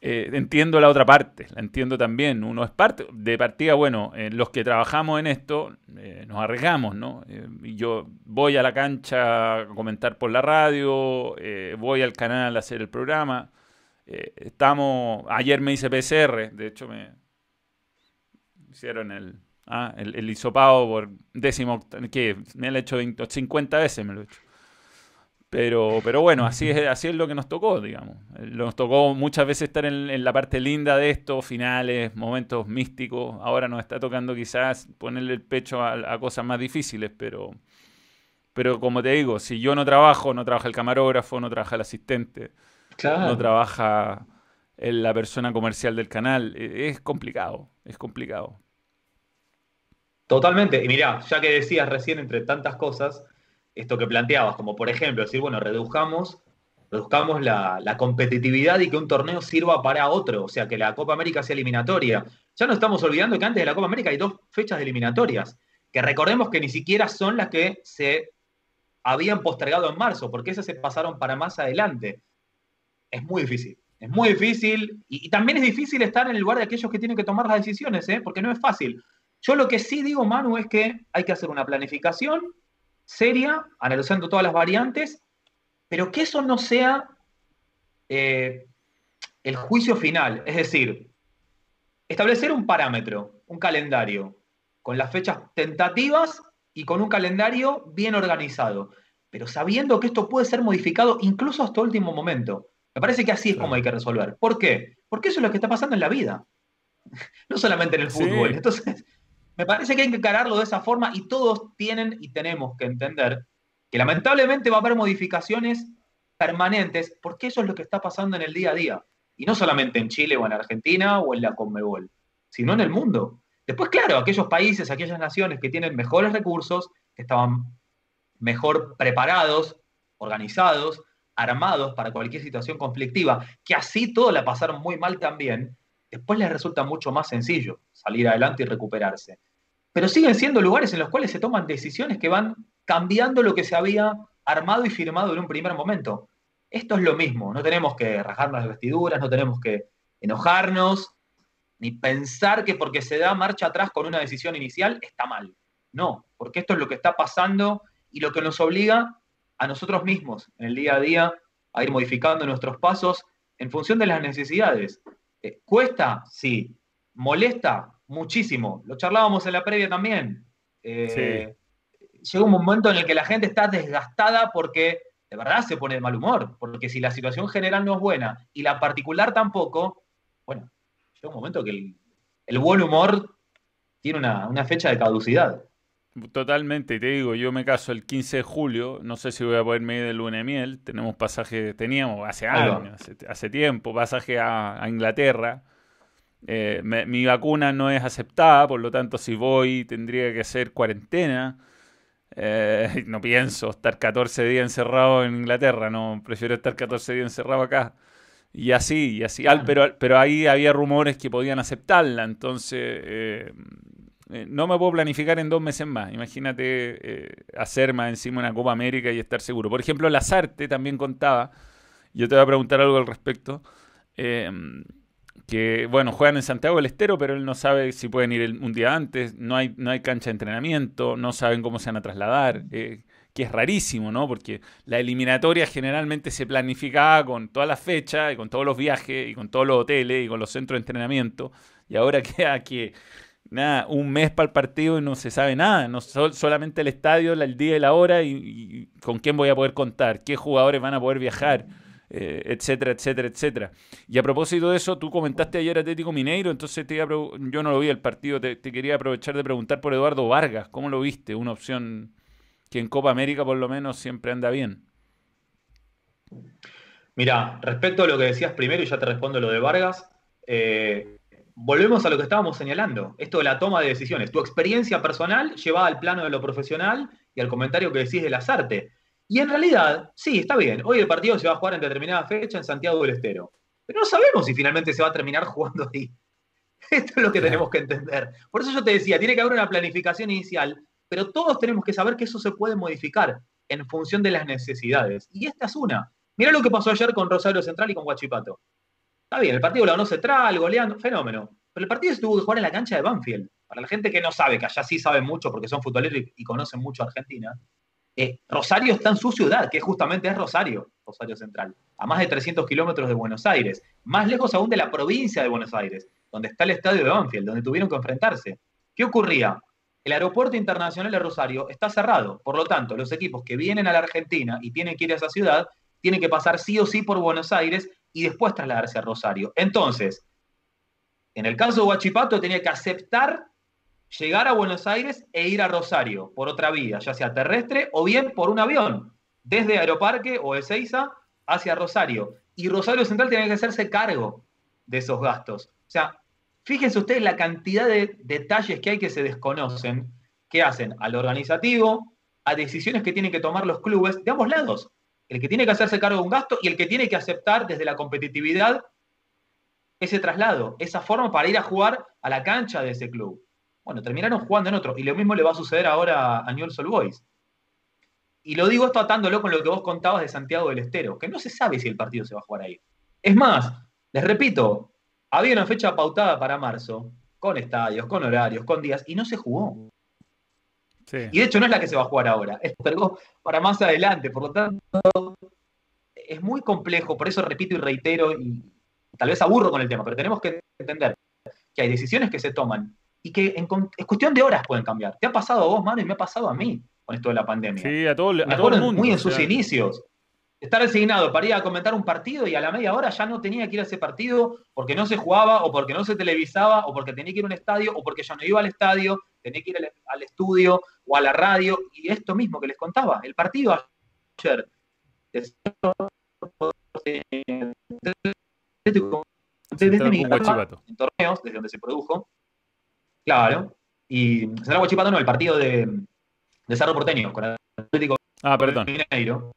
eh, entiendo la otra parte, la entiendo también. Uno es parte, de partida, bueno, eh, los que trabajamos en esto eh, nos arriesgamos, ¿no? yo voy a la cancha a comentar por la radio, voy al canal a hacer el programa. estamos, ayer me hice PCR, de hecho me hicieron el, ah, el, el hisopado por décimo, que me lo he hecho 50 veces, me lo he hecho. Pero, pero bueno, así es, así es lo que nos tocó, digamos. Nos tocó muchas veces estar en, la parte linda de esto, finales, momentos místicos. Ahora nos está tocando quizás ponerle el pecho a, cosas más difíciles, pero, pero como te digo, si yo no trabajo, no trabaja el camarógrafo, no trabaja el asistente, no trabaja la persona comercial del canal, e, es complicado, es complicado.
Totalmente. Y mira, ya que decías recién entre tantas cosas, esto que planteabas, como por ejemplo decir, bueno, reduzcamos, reduzcamos la, competitividad y que un torneo sirva para otro, o sea, que la Copa América sea eliminatoria. Ya no estamos olvidando que antes de la Copa América hay dos fechas eliminatorias, que recordemos que ni siquiera son las que se habían postergado en marzo, porque esas se pasaron para más adelante. Es muy difícil, es muy difícil, y, también es difícil estar en el lugar de aquellos que tienen que tomar las decisiones, ¿eh? porque no es fácil. Yo lo que sí digo, Manu, es que hay que hacer una planificación seria, analizando todas las variantes, pero que eso no sea eh, el juicio final. Es decir, establecer un parámetro, un calendario, con las fechas tentativas y con un calendario bien organizado, pero sabiendo que esto puede ser modificado incluso hasta último momento. Me parece que así es como hay que resolver. ¿Por qué? Porque eso es lo que está pasando en la vida, no solamente en el fútbol. Entonces, me parece que hay que encararlo de esa forma y todos tienen y tenemos que entender que lamentablemente va a haber modificaciones permanentes porque eso es lo que está pasando en el día a día. Y no solamente en Chile o en Argentina o en la Conmebol, sino en el mundo. Después, claro, aquellos países, aquellas naciones que tienen mejores recursos, que estaban mejor preparados, organizados, armados para cualquier situación conflictiva, que así todo la pasaron muy mal también, después les resulta mucho más sencillo salir adelante y recuperarse. Pero siguen siendo lugares en los cuales se toman decisiones que van cambiando lo que se había armado y firmado en un primer momento. Esto es lo mismo, no tenemos que rajarnos las vestiduras, no tenemos que enojarnos, ni pensar que porque se da marcha atrás con una decisión inicial está mal. No, porque esto es lo que está pasando y lo que nos obliga a nosotros mismos en el día a día a ir modificando nuestros pasos en función de las necesidades. Eh, ¿Cuesta? Sí. ¿Molesta? Muchísimo. Lo charlábamos en la previa también. Eh, llega un momento en el que la gente está desgastada porque de verdad se pone de mal humor. Porque si la situación general no es buena y la particular tampoco, bueno, llega un momento que el, buen humor tiene una, una fecha de caducidad.
Totalmente, te digo, yo me caso el 15 de julio, no sé si voy a poderme ir de luna de miel, tenemos pasaje, teníamos hace años, hace, tiempo, pasaje a, Inglaterra. Eh, mi vacuna no es aceptada, por lo tanto si voy tendría que hacer cuarentena. Eh, no pienso estar 14 días encerrado en Inglaterra, no, prefiero estar 14 días encerrado acá. Y así, y así. pero, pero ahí había rumores que podían aceptarla, entonces eh, eh, no me puedo planificar en dos meses más. Imagínate eh, hacer más encima una Copa América y estar seguro. Por ejemplo, Lazarte también contaba, yo te voy a preguntar algo al respecto. Eh, que, bueno, juegan en Santiago del Estero, pero él no sabe si pueden ir un día antes, no hay, no hay cancha de entrenamiento, no saben cómo se van a trasladar, eh, que es rarísimo, ¿no? Porque la eliminatoria generalmente se planificaba con todas las fechas y con todos los viajes y con todos los hoteles y con los centros de entrenamiento, y ahora queda que, nada, un mes para el partido y no se sabe nada, no solamente el estadio, el día y la hora y con quién voy a poder contar, qué jugadores van a poder viajar. Eh, etcétera, etcétera, etcétera. Y a propósito de eso, tú comentaste ayer Atlético Mineiro, entonces te yo no lo vi el partido, te, quería aprovechar de preguntar por Eduardo Vargas, ¿cómo lo viste? Una opción que en Copa América por lo menos siempre anda bien.
Mira, respecto a lo que decías primero, y ya te respondo lo de Vargas, eh, volvemos a lo que estábamos señalando, esto de la toma de decisiones, tu experiencia personal llevada al plano de lo profesional y al comentario que decís de las artes. Y en realidad, sí, está bien. Hoy el partido se va a jugar en determinada fecha en Santiago del Estero. Pero no sabemos si finalmente se va a terminar jugando ahí. Esto es lo que tenemos que entender. Por eso yo te decía, tiene que haber una planificación inicial, pero todos tenemos que saber que eso se puede modificar en función de las necesidades. Y esta es una. Mira lo que pasó ayer con Rosario Central y con Huachipato. Está bien, el partido lo ganó Central, goleando, fenómeno. Pero el partido se tuvo que jugar en la cancha de Banfield. Para la gente que no sabe, que allá sí saben mucho porque son futboleros y, conocen mucho a Argentina, eh, Rosario está en su ciudad, que justamente es Rosario, Rosario Central, a más de 300 kilómetros de Buenos Aires, más lejos aún de la provincia de Buenos Aires, donde está el estadio de Banfield, donde tuvieron que enfrentarse. ¿Qué ocurría? El aeropuerto internacional de Rosario está cerrado, por lo tanto, los equipos que vienen a la Argentina y tienen que ir a esa ciudad, tienen que pasar sí o sí por Buenos Aires y después trasladarse a Rosario. Entonces, en el caso de Huachipato tenía que aceptar llegar a Buenos Aires e ir a Rosario por otra vía, ya sea terrestre o bien por un avión, desde Aeroparque o Ezeiza hacia Rosario. Y Rosario Central tiene que hacerse cargo de esos gastos. O sea, fíjense ustedes la cantidad de detalles que hay que se desconocen, que hacen al organizativo, a decisiones que tienen que tomar los clubes de ambos lados. El que tiene que hacerse cargo de un gasto y el que tiene que aceptar desde la competitividad ese traslado, esa forma para ir a jugar a la cancha de ese club. Bueno, terminaron jugando en otro. Y lo mismo le va a suceder ahora a Newell's Old Boys. Y lo digo esto atándolo con lo que vos contabas de Santiago del Estero, que no se sabe si el partido se va a jugar ahí. Es más, les repito, había una fecha pautada para marzo, con estadios, con horarios, con días, y no se jugó. Y de hecho no es la que se va a jugar ahora, es algo para más adelante. Por lo tanto, es muy complejo, por eso repito y reitero, y tal vez aburro con el tema, pero tenemos que entender que hay decisiones que se toman y que en, cuestión de horas pueden cambiar. ¿Te ha pasado a vos, mano? Y me ha pasado a mí con esto de la pandemia.
Sí, a todo, a todo el mundo.
Muy en sus inicios. Estar asignado para ir a comentar un partido y a la media hora ya no tenía que ir a ese partido porque no se jugaba o porque no se televisaba o porque tenía que ir a un estadio o porque ya no iba al estadio, tenía que ir al, estudio o a la radio. Y esto mismo que les contaba, el partido ayer desde mi en torneos, desde donde se produjo, Claro. Y será Guachipato no, el partido de, de Cerro Porteño con Atlético
ah, perdón.
Mineiro.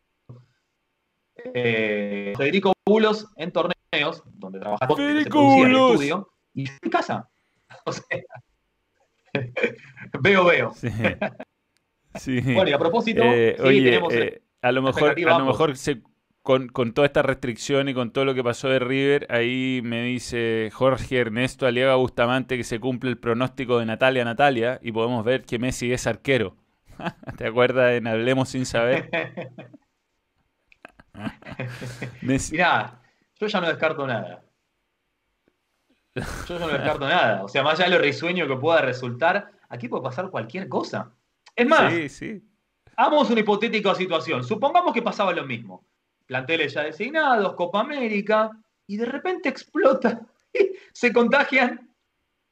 Eh, Federico Bulos en torneos, donde trabajaba
Federico Bulos. estudio,
y en casa. O sea, veo, veo.
Sí.
Bueno, y a propósito, eh, sí, tenemos
eh, a lo mejor, a lo mejor se con, con, toda esta restricción y con todo lo que pasó de River, ahí me dice Jorge Ernesto Aliaga Bustamante que se cumple el pronóstico de Natalia Natalia y podemos ver que Messi es arquero. ¿Te acuerdas en Hablemos sin saber?
Mirá, yo ya no descarto nada. Yo ya no descarto nada. O sea, más allá de lo risueño que pueda resultar, aquí puede pasar cualquier cosa. Es más, sí, sí. hagamos una hipotética situación. Supongamos que pasaba lo mismo planteles ya designados, Copa América, y de repente explota, se contagian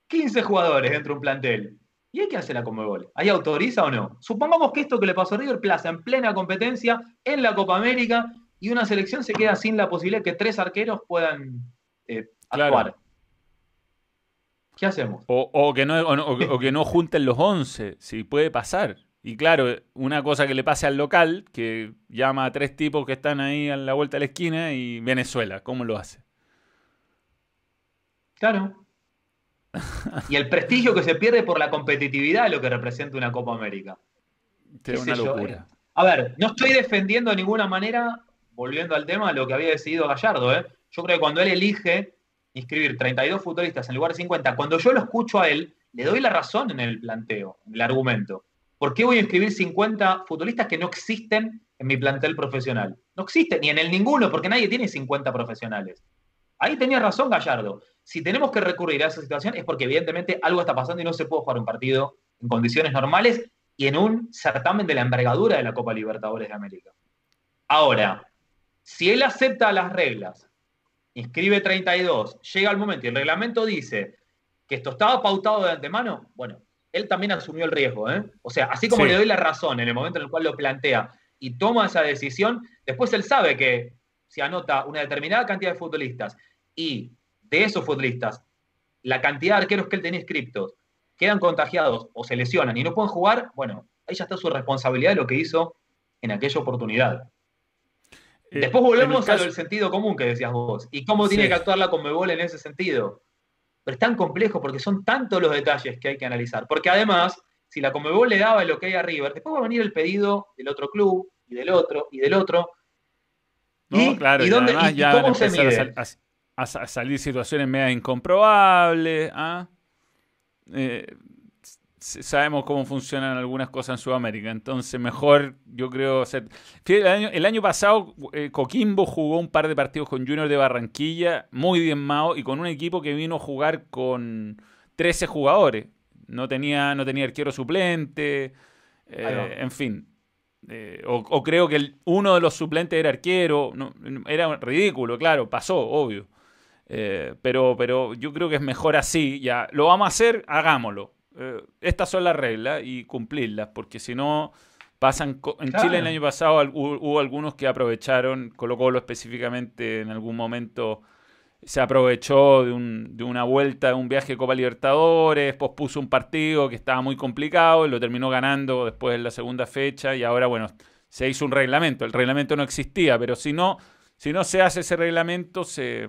15 jugadores dentro de un plantel. ¿Y hay que hacer la Comebol? ¿Ahí autoriza o no? Supongamos que esto que le pasó a River Plaza en plena competencia en la Copa América y una selección se queda sin la posibilidad de que tres arqueros puedan eh, actuar. ¿Qué hacemos?
O, que no, o, que no junten los 11, si puede pasar. Y claro, una cosa que le pase al local, que llama a tres tipos que están ahí a la vuelta de la esquina y Venezuela, ¿cómo lo hace?
Claro. y el prestigio que se pierde por la competitividad de lo que representa una Copa América.
Es una locura.
A ver, no estoy defendiendo de ninguna manera volviendo al tema, lo que había decidido Gallardo. ¿eh? Yo creo que cuando él elige inscribir 32 futbolistas en lugar de 50, cuando yo lo escucho a él, le doy la razón en el planteo, en el argumento. ¿Por qué voy a inscribir 50 futbolistas que no existen en mi plantel profesional? No existen, ni en el ninguno, porque nadie tiene 50 profesionales. Ahí tenía razón Gallardo. Si tenemos que recurrir a esa situación es porque evidentemente algo está pasando y no se puede jugar un partido en condiciones normales y en un certamen de la envergadura de la Copa Libertadores de América. Ahora, si él acepta las reglas, inscribe 32, llega el momento y el reglamento dice que esto estaba pautado de antemano, bueno, él también asumió el riesgo. ¿eh? O sea, así como le doy la razón en el momento en el cual lo plantea y toma esa decisión, después él sabe que si anota una determinada cantidad de futbolistas y de esos futbolistas, la cantidad de arqueros que él tenía inscriptos quedan contagiados o se lesionan y no pueden jugar, bueno, ahí ya está su responsabilidad de lo que hizo en aquella oportunidad. Eh, después volvemos a del sentido común que decías vos y cómo tiene que actuar la Conmebol en ese sentido. Pero es tan complejo porque son tantos los detalles que hay que analizar. Porque además, si la Comebol le daba lo que hay a River, después va a venir el pedido del otro club y del otro y del otro.
No, claro, y, dónde, ya cómo se mide? A, salir situaciones medio incomprobables. ¿ah? Eh, sabemos cómo funcionan algunas cosas en Sudamérica. Entonces, mejor, yo creo. el, año, pasado, eh, Coquimbo jugó un par de partidos con Junior de Barranquilla, muy diezmado, y con un equipo que vino a jugar con 13 jugadores. No tenía, no tenía arquero suplente, eh, en fin. Eh, o, creo que uno de los suplentes era arquero. era ridículo, claro, pasó, obvio. pero, pero yo creo que es mejor así. Ya, lo vamos a hacer, hagámoslo eh, estas son las reglas y cumplirlas, porque si no pasan... En Chile el año pasado hubo, algunos que aprovecharon, Colo Colo específicamente en algún momento se aprovechó de, una vuelta, de un viaje de Copa Libertadores, pospuso un partido que estaba muy complicado y lo terminó ganando después de la segunda fecha y ahora, bueno, se hizo un reglamento. El reglamento no existía, pero si no, si no se hace ese reglamento, se,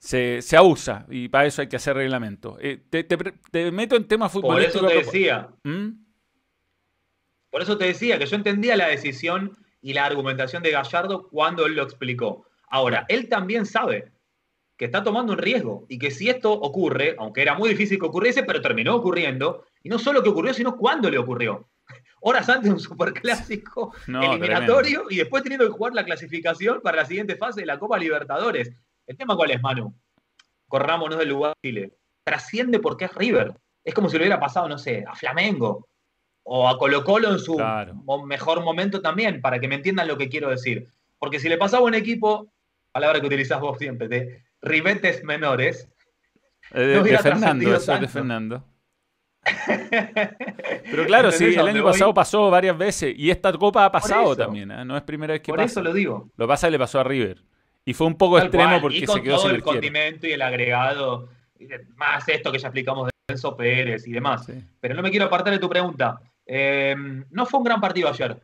se, se abusa y para eso hay que hacer reglamento. Eh, te, meto en temas futbolísticos.
Por eso te decía. ¿Mm? Por eso te decía que yo entendía la decisión y la argumentación de Gallardo cuando él lo explicó. Ahora, él también sabe que está tomando un riesgo y que si esto ocurre, aunque era muy difícil que ocurriese, pero terminó ocurriendo, y no solo que ocurrió, sino cuándo le ocurrió. Horas antes de un superclásico eliminatorio y después teniendo que jugar la clasificación para la siguiente fase de la Copa Libertadores. ¿El tema cuál es, Manu? Corrámonos del lugar de Chile. Trasciende porque es River. Es como si le hubiera pasado, no sé, a Flamengo o a Colo Colo en su mejor momento también, para que me entiendan lo que quiero decir. Porque si le pasaba a un equipo, palabra que utilizás vos siempre, de ribetes menores.
Eh, de, Fernando, eso es de Fernando. Pero claro, sí, el año pasado pasó varias veces y esta copa ha pasado también, ¿eh? no es primera vez que
pasa. Por eso lo digo.
Lo pasa y le pasó a River. Y fue un poco extremo porque se quedó
todo el condimento y el agregado, más esto que ya explicamos de Enzo Pérez y demás. Pero no me quiero apartar de tu pregunta. Eh, no fue un gran partido ayer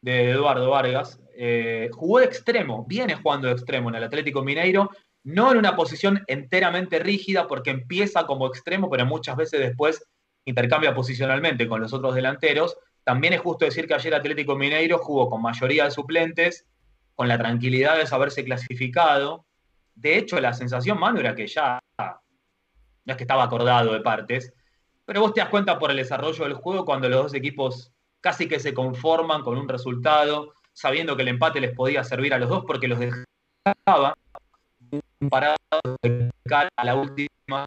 de Eduardo Vargas. Eh, jugó de extremo, viene jugando de extremo en el Atlético Mineiro, no en una posición enteramente rígida porque empieza como extremo, pero muchas veces después intercambia posicionalmente con los otros delanteros. También es justo decir que ayer Atlético Mineiro jugó con mayoría de suplentes, con la tranquilidad de saberse clasificado. De hecho, la sensación, Manu, era que ya no es que estaba acordado de partes, pero vos te das cuenta por el desarrollo del juego cuando los dos equipos casi que se conforman con un resultado, sabiendo que el empate les podía servir a los dos porque los dejaba parados de a la última,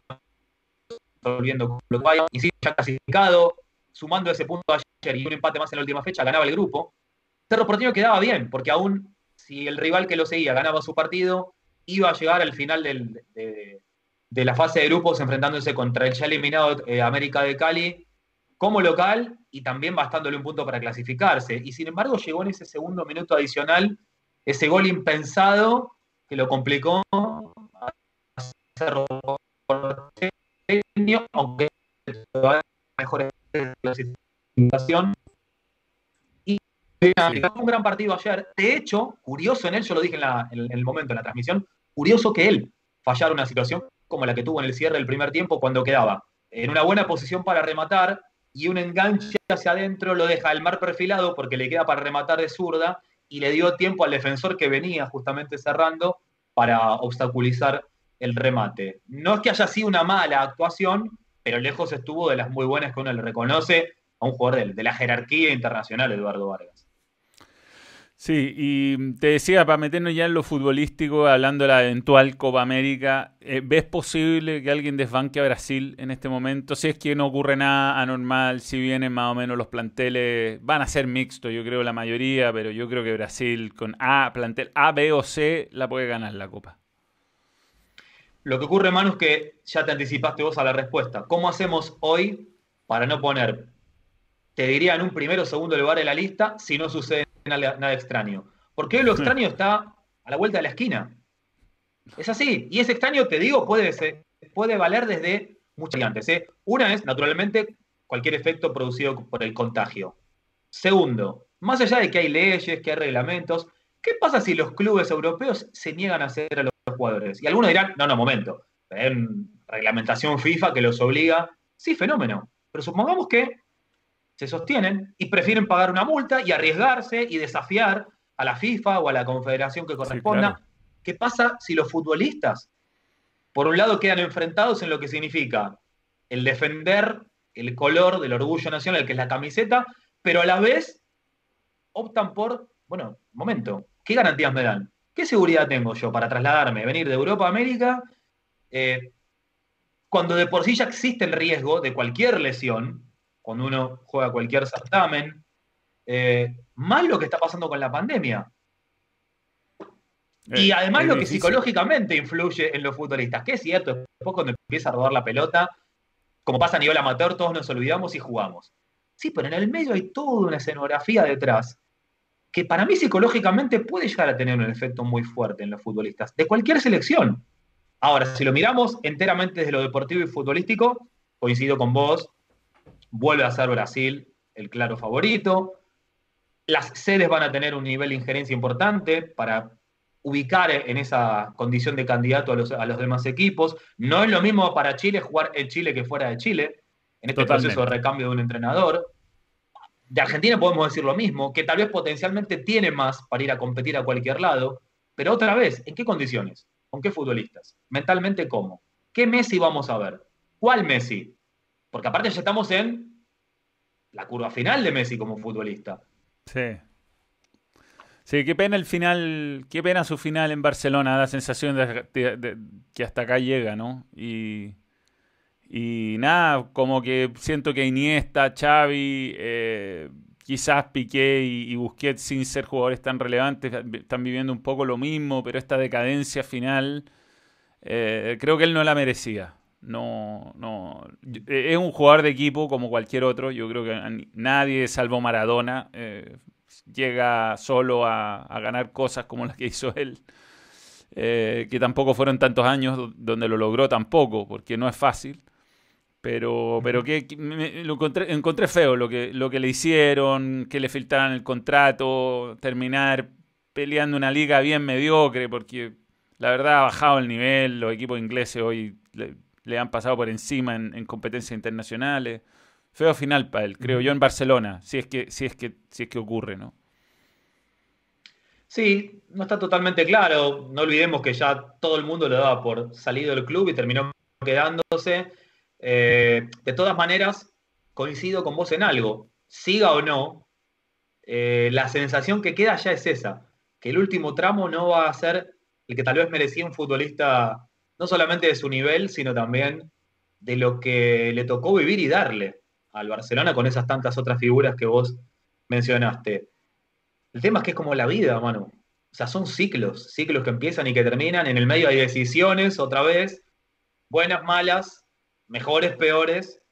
volviendo con lo y sí, ya clasificado, sumando ese punto ayer y un empate más en la última fecha, ganaba el grupo. Cerro Porteño quedaba bien, porque aún si el rival que lo seguía ganaba su partido, iba a llegar al final de, la fase de grupos enfrentándose contra el ya eliminado eh, América de Cali como local y también bastándole un punto para clasificarse. Y sin embargo llegó en ese segundo minuto adicional ese gol impensado que lo complicó a aunque mejor clasificación un gran partido ayer. De hecho, curioso en él, yo lo dije en, el momento, en la transmisión, curioso que él fallara una situación como la que tuvo en el cierre del primer tiempo cuando quedaba en una buena posición para rematar y un enganche hacia adentro lo deja el mar perfilado porque le queda para rematar de zurda y le dio tiempo al defensor que venía justamente cerrando para obstaculizar el remate. No es que haya sido una mala actuación, pero lejos estuvo de las muy buenas que uno le reconoce a un jugador de, la jerarquía internacional, Eduardo Vargas.
Sí, y te decía, para meternos ya en lo futbolístico, hablando de la eventual Copa América, eh, ¿ves posible que alguien desbanque a Brasil en este momento? Si es que no ocurre nada anormal, si vienen más o menos los planteles, van a ser mixtos, yo creo la mayoría, pero yo creo que Brasil con A, plantel A, B o C, la puede ganar la Copa.
Lo que ocurre, Manu, es que ya te anticipaste vos a la respuesta. ¿Cómo hacemos hoy para no poner, te diría, en un primero o segundo lugar en la lista si no sucede nada, extraño? Porque hoy lo extraño está a la vuelta de la esquina. Es así. Y ese extraño, te digo, puede, ser, puede valer desde muchas variantes. ¿eh? Una es, naturalmente, cualquier efecto producido por el contagio. Segundo, más allá de que hay leyes, que hay reglamentos, ¿qué pasa si los clubes europeos se niegan a hacer a los jugadores. Y algunos dirán, no, no, momento, hay reglamentación FIFA que los obliga. Sí, fenómeno. Pero supongamos que se sostienen y prefieren pagar una multa y arriesgarse y desafiar a la FIFA o a la confederación que corresponda. ¿Qué pasa si los futbolistas, por un lado, quedan enfrentados en lo que significa el defender el color del orgullo nacional, que es la camiseta, pero a la vez optan por, bueno, momento, ¿qué garantías me dan? ¿Qué seguridad tengo yo para trasladarme, venir de Europa a América? Eh, cuando de por sí ya existe el riesgo de cualquier lesión, cuando uno juega cualquier certamen, eh, más lo que está pasando con la pandemia. y además lo que psicológicamente influye en los futbolistas, que es cierto, después cuando empieza a rodar la pelota, como pasa a nivel amateur, todos nos olvidamos y jugamos. Sí, pero en el medio hay toda una escenografía detrás que para mí psicológicamente puede llegar a tener un efecto muy fuerte en los futbolistas, de cualquier selección. Ahora, si lo miramos enteramente desde lo deportivo y futbolístico, coincido con vos, vuelve a ser Brasil el claro favorito. Las sedes van a tener un nivel de injerencia importante para ubicar en esa condición de candidato a los, demás equipos. No es lo mismo para Chile jugar en Chile que fuera de Chile, en este proceso de recambio de un entrenador de Argentina podemos decir lo mismo, que tal vez potencialmente tiene más para ir a competir a cualquier lado, pero otra vez, ¿en qué condiciones? ¿Con qué futbolistas? Mentalmente, ¿cómo? ¿Qué Messi vamos a ver? ¿Cuál Messi? Porque aparte ya estamos en la curva final de Messi como futbolista.
Sí. Sí, qué pena el final, qué pena su final en Barcelona, da la sensación de, que hasta acá llega, ¿no? Y, y nada, como que siento que Iniesta, Xavi, eh, quizás Piqué y, Busquets sin ser jugadores tan relevantes están viviendo un poco lo mismo, pero esta decadencia final eh, creo que él no la merecía. No, no, es un jugador de equipo como cualquier otro. Yo creo que nadie, salvo Maradona, eh, llega solo a, ganar cosas como las que hizo él. que tampoco fueron tantos años donde lo logró tampoco, porque no es fácil. Pero, pero que, lo encontré, encontré feo lo que, lo que le hicieron, que le filtraran el contrato, terminar peleando una liga bien mediocre, porque la verdad ha bajado el nivel, los equipos ingleses hoy le, han pasado por encima en, competencias internacionales. Feo final para él, creo yo, en Barcelona, si es que, si es que, si es que ocurre, ¿no?
Sí, no está totalmente claro. No olvidemos que ya todo el mundo lo daba por salido del club y terminó quedándose. Eh, de todas maneras, coincido con vos en algo. Siga o no, eh, la sensación que queda ya es esa, que el último tramo no va a ser el que tal vez merecía un futbolista, no solamente de su nivel, sino también de lo que le tocó vivir y darle al Barcelona con esas tantas otras figuras que vos mencionaste. El tema es que es como la vida, mano. O sea, son ciclos, ciclos que empiezan y que terminan. En el medio hay decisiones, otra vez, buenas, malas, mejores, peores.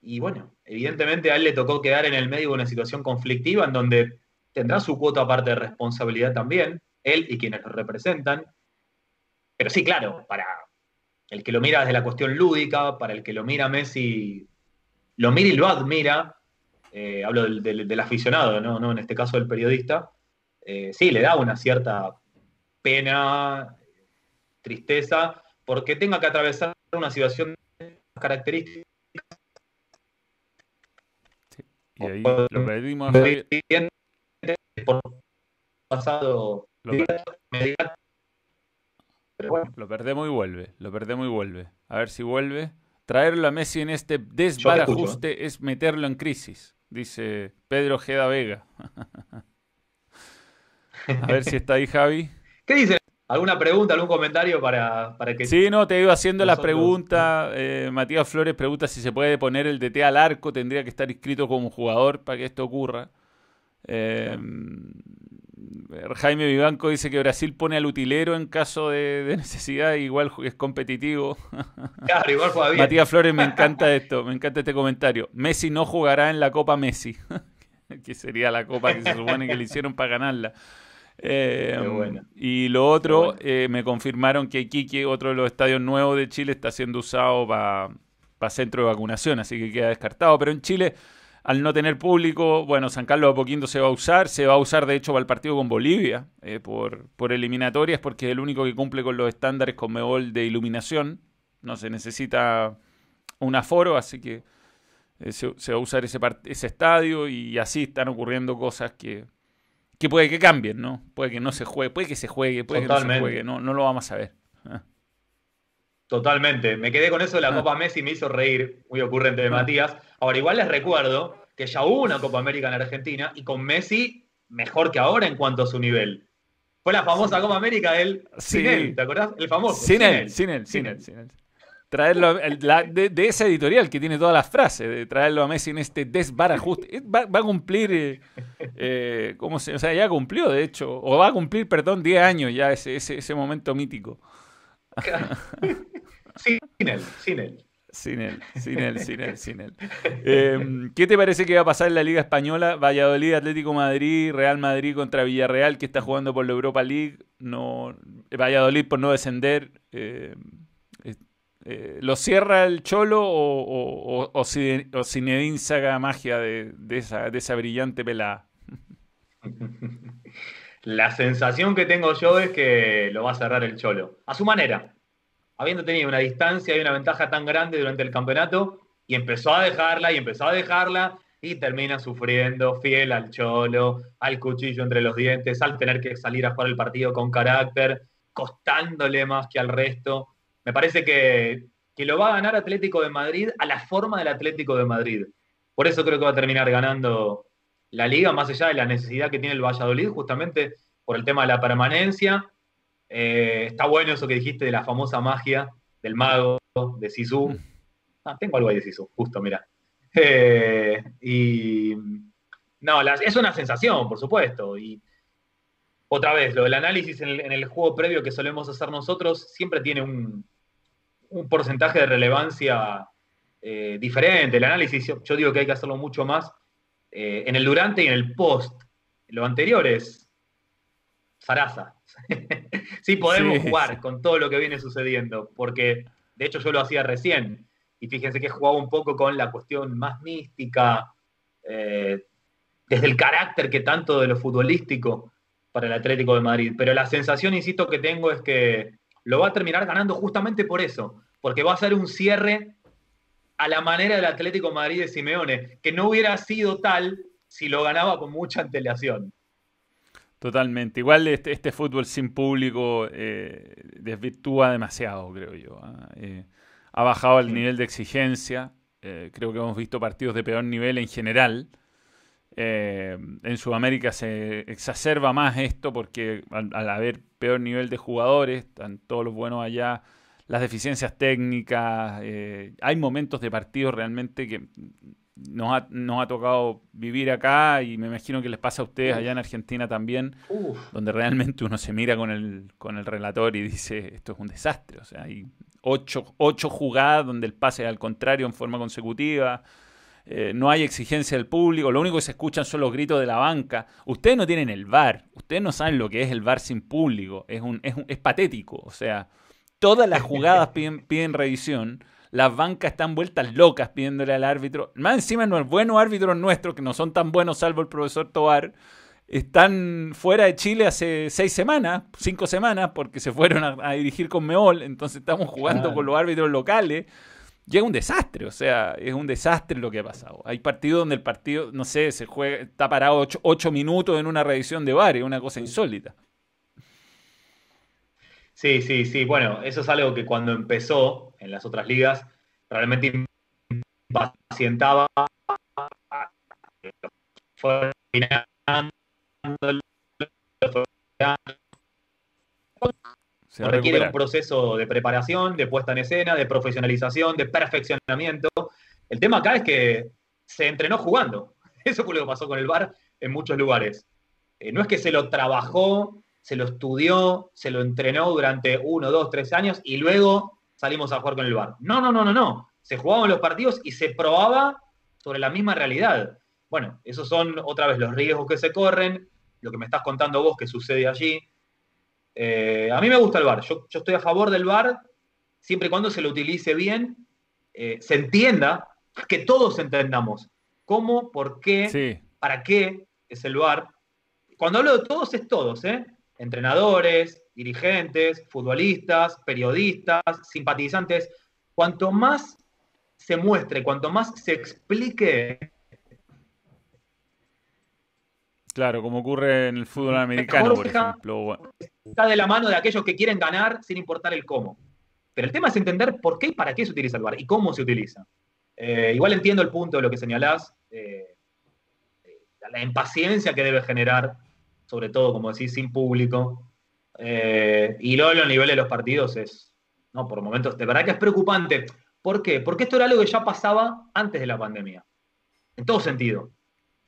Y bueno, evidentemente a él le tocó quedar en el medio de una situación conflictiva en donde tendrá su cuota aparte de responsabilidad también, él y quienes lo representan. Pero sí, claro, para el que lo mira desde la cuestión lúdica, para el que lo mira Messi, lo mira y lo admira, eh, hablo del, aficionado, ¿no? En este caso del periodista, eh, sí, le da una cierta pena, tristeza, porque tenga que atravesar una situación características.
Y ahí lo perdimos.
pasado.
Lo, lo perdemos y vuelve, lo perdemos y vuelve. A ver si vuelve. Traerlo a Messi en este desbarajuste es meterlo en crisis, dice Pedro Geda Vega. a ver si está ahí Javi.
¿Qué dice? ¿Alguna pregunta, algún comentario para, para que...
Sí, no, te iba haciendo la pregunta. Eh, Matías Flores pregunta si se puede poner el DT al arco, tendría que estar inscrito como jugador para que esto ocurra. Eh, Jaime Vivanco dice que Brasil pone al utilero en caso de, necesidad, igual es competitivo.
Claro, igual juega
Matías Flores, me encanta esto, me encanta este comentario. Messi no jugará en la Copa Messi, que sería la copa que se supone que le hicieron para ganarla. Eh, y lo otro, eh, me confirmaron que Iquique, otro de los estadios nuevos de Chile, está siendo usado para centro de vacunación, así que queda descartado. Pero en Chile, al no tener público, bueno, San Carlos Apoquindo se va a usar, se va a usar de hecho para el partido con Bolivia, eh, por, por eliminatorias, porque es el único que cumple con los estándares con Mebol de iluminación. No se necesita un aforo, así que se, va a usar ese, ese estadio y así están ocurriendo cosas que que puede que cambien, ¿no? Puede que no se juegue, puede que se juegue, puede que no se juegue, no, no lo vamos a ver.
Totalmente. Me quedé con eso de la ah. Copa Messi, me hizo reír, muy ocurrente de ah. Matías. Ahora, igual les recuerdo que ya hubo una Copa América en Argentina y con Messi mejor que ahora en cuanto a su nivel. Fue la famosa Copa América del sí. sin él, ¿te acordás? El famoso.
Sin, él, sin él, sin él, sin él traerlo de, esa editorial que tiene todas las frases, de traerlo a Messi en este desbarajuste. Va, va a cumplir, eh, eh, ¿cómo se, o sea, ya cumplió, de hecho, o va a cumplir, perdón, 10 años ya ese, ese, ese momento mítico.
sin él, sin él.
Sin él, sin él, sin él, sin él. Em, ¿Qué te parece que va a pasar en la Liga Española? Valladolid, Atlético Madrid, Real Madrid contra Villarreal, que está jugando por la Europa League. No, Valladolid por no descender. Eh, eh, ¿Lo cierra el Cholo o, o, o, saca magia de, esa, de esa brillante pelada?
La sensación que tengo yo es que lo va a cerrar el Cholo, a su manera, habiendo tenido una distancia y una ventaja tan grande durante el campeonato, y empezó a dejarla y empezó a dejarla, y termina sufriendo, fiel al Cholo, al cuchillo entre los dientes, al tener que salir a jugar el partido con carácter, costándole más que al resto. Me parece que, lo va a ganar Atlético de Madrid a la forma del Atlético de Madrid. Por eso creo que va a terminar ganando la liga, más allá de la necesidad que tiene el Valladolid, justamente por el tema de la permanencia. Eh, está bueno eso que dijiste de la famosa magia del mago, de Sisu. Mm. Ah, tengo algo ahí de Sisu, justo, mira. Eh, y no, es una sensación, por supuesto. Y otra vez, lo del análisis en el, juego previo que solemos hacer nosotros siempre tiene un, un porcentaje de relevancia eh, diferente. El análisis, yo, digo que hay que hacerlo mucho más eh, en el durante y en el post. Lo anterior es zaraza. sí podemos jugar con todo lo que viene sucediendo, porque de hecho yo lo hacía recién. Y fíjense que jugaba un poco con la cuestión más mística, eh, desde el carácter que tanto de lo futbolístico para el Atlético de Madrid. Pero la sensación, insisto, que tengo es que lo va a terminar ganando justamente por eso, porque va a ser un cierre a la manera del Atlético Madrid de Simeone, que no hubiera sido tal si lo ganaba con mucha antelación.
Totalmente. Igual este, este fútbol sin público eh, desvirtúa demasiado, creo yo. ¿ah? Eh, ha bajado el nivel de exigencia. Eh, creo que hemos visto partidos de peor nivel en general. En Sudamérica se exacerba más esto porque al, haber peor nivel de jugadores, están todos los buenos allá, las deficiencias técnicas, eh, hay momentos de partido realmente que nos ha, nos ha, tocado vivir acá y me imagino que les pasa a ustedes allá en Argentina también, donde realmente uno se mira con el, con el relator y dice, esto es un desastre, o sea, hay ocho, ocho jugadas donde el pase es al contrario en forma consecutiva, eh, no hay exigencia del público, lo único que se escuchan son los gritos de la banca. Ustedes no tienen el VAR, ustedes no saben lo que es el VAR sin público, es, un, es, patético, o sea, todas las jugadas piden, revisión, las bancas están vueltas locas pidiéndole al árbitro, más encima no es buenos árbitros nuestros, que no son tan buenos salvo el profesor Tobar, están fuera de Chile hace seis semanas, cinco semanas, porque se fueron a, dirigir con Meol, entonces estamos jugando con los árbitros locales. Y es un desastre, o sea, es un desastre lo que ha pasado. Hay partidos donde el partido, no sé, se juega, está parado ocho, minutos en una revisión de bar, es una cosa insólita.
Sí, sí, sí. Bueno, eso es algo que cuando empezó en las otras ligas, realmente impacientaba. Fue requiere un proceso de preparación, de puesta en escena, de profesionalización, de perfeccionamiento. El tema acá es que se entrenó jugando. Eso fue lo que pasó con el VAR en muchos lugares. Eh, no es que se lo trabajó, se lo estudió, se lo entrenó durante uno, dos, tres años y luego salimos a jugar con el VAR. No, no, no, no, no. Se jugaban los partidos y se probaba sobre la misma realidad. Bueno, esos son otra vez los riesgos que se corren, lo que me estás contando vos que sucede allí. Eh, a mí me gusta el VAR, yo, estoy a favor del VAR siempre y cuando se lo utilice bien, eh, se entienda, que todos entendamos cómo, por qué, para qué es el VAR. Cuando hablo de todos es todos, ¿eh? Entrenadores, dirigentes, futbolistas, periodistas, simpatizantes. Cuanto más se muestre, cuanto más se explique
Claro, como ocurre en el fútbol americano, por ejemplo.
Está de la mano de aquellos que quieren ganar sin importar el cómo. Pero el tema es entender por qué y para qué se utiliza el VAR y cómo se utiliza. Eh, igual entiendo el punto de lo que señalás, eh, la impaciencia que debe generar, sobre todo, como decís, sin público. Eh, y luego a nivel de los partidos es, no, por momentos, de verdad que es preocupante. ¿Por qué? Porque esto era algo que ya pasaba antes de la pandemia. En todo sentido.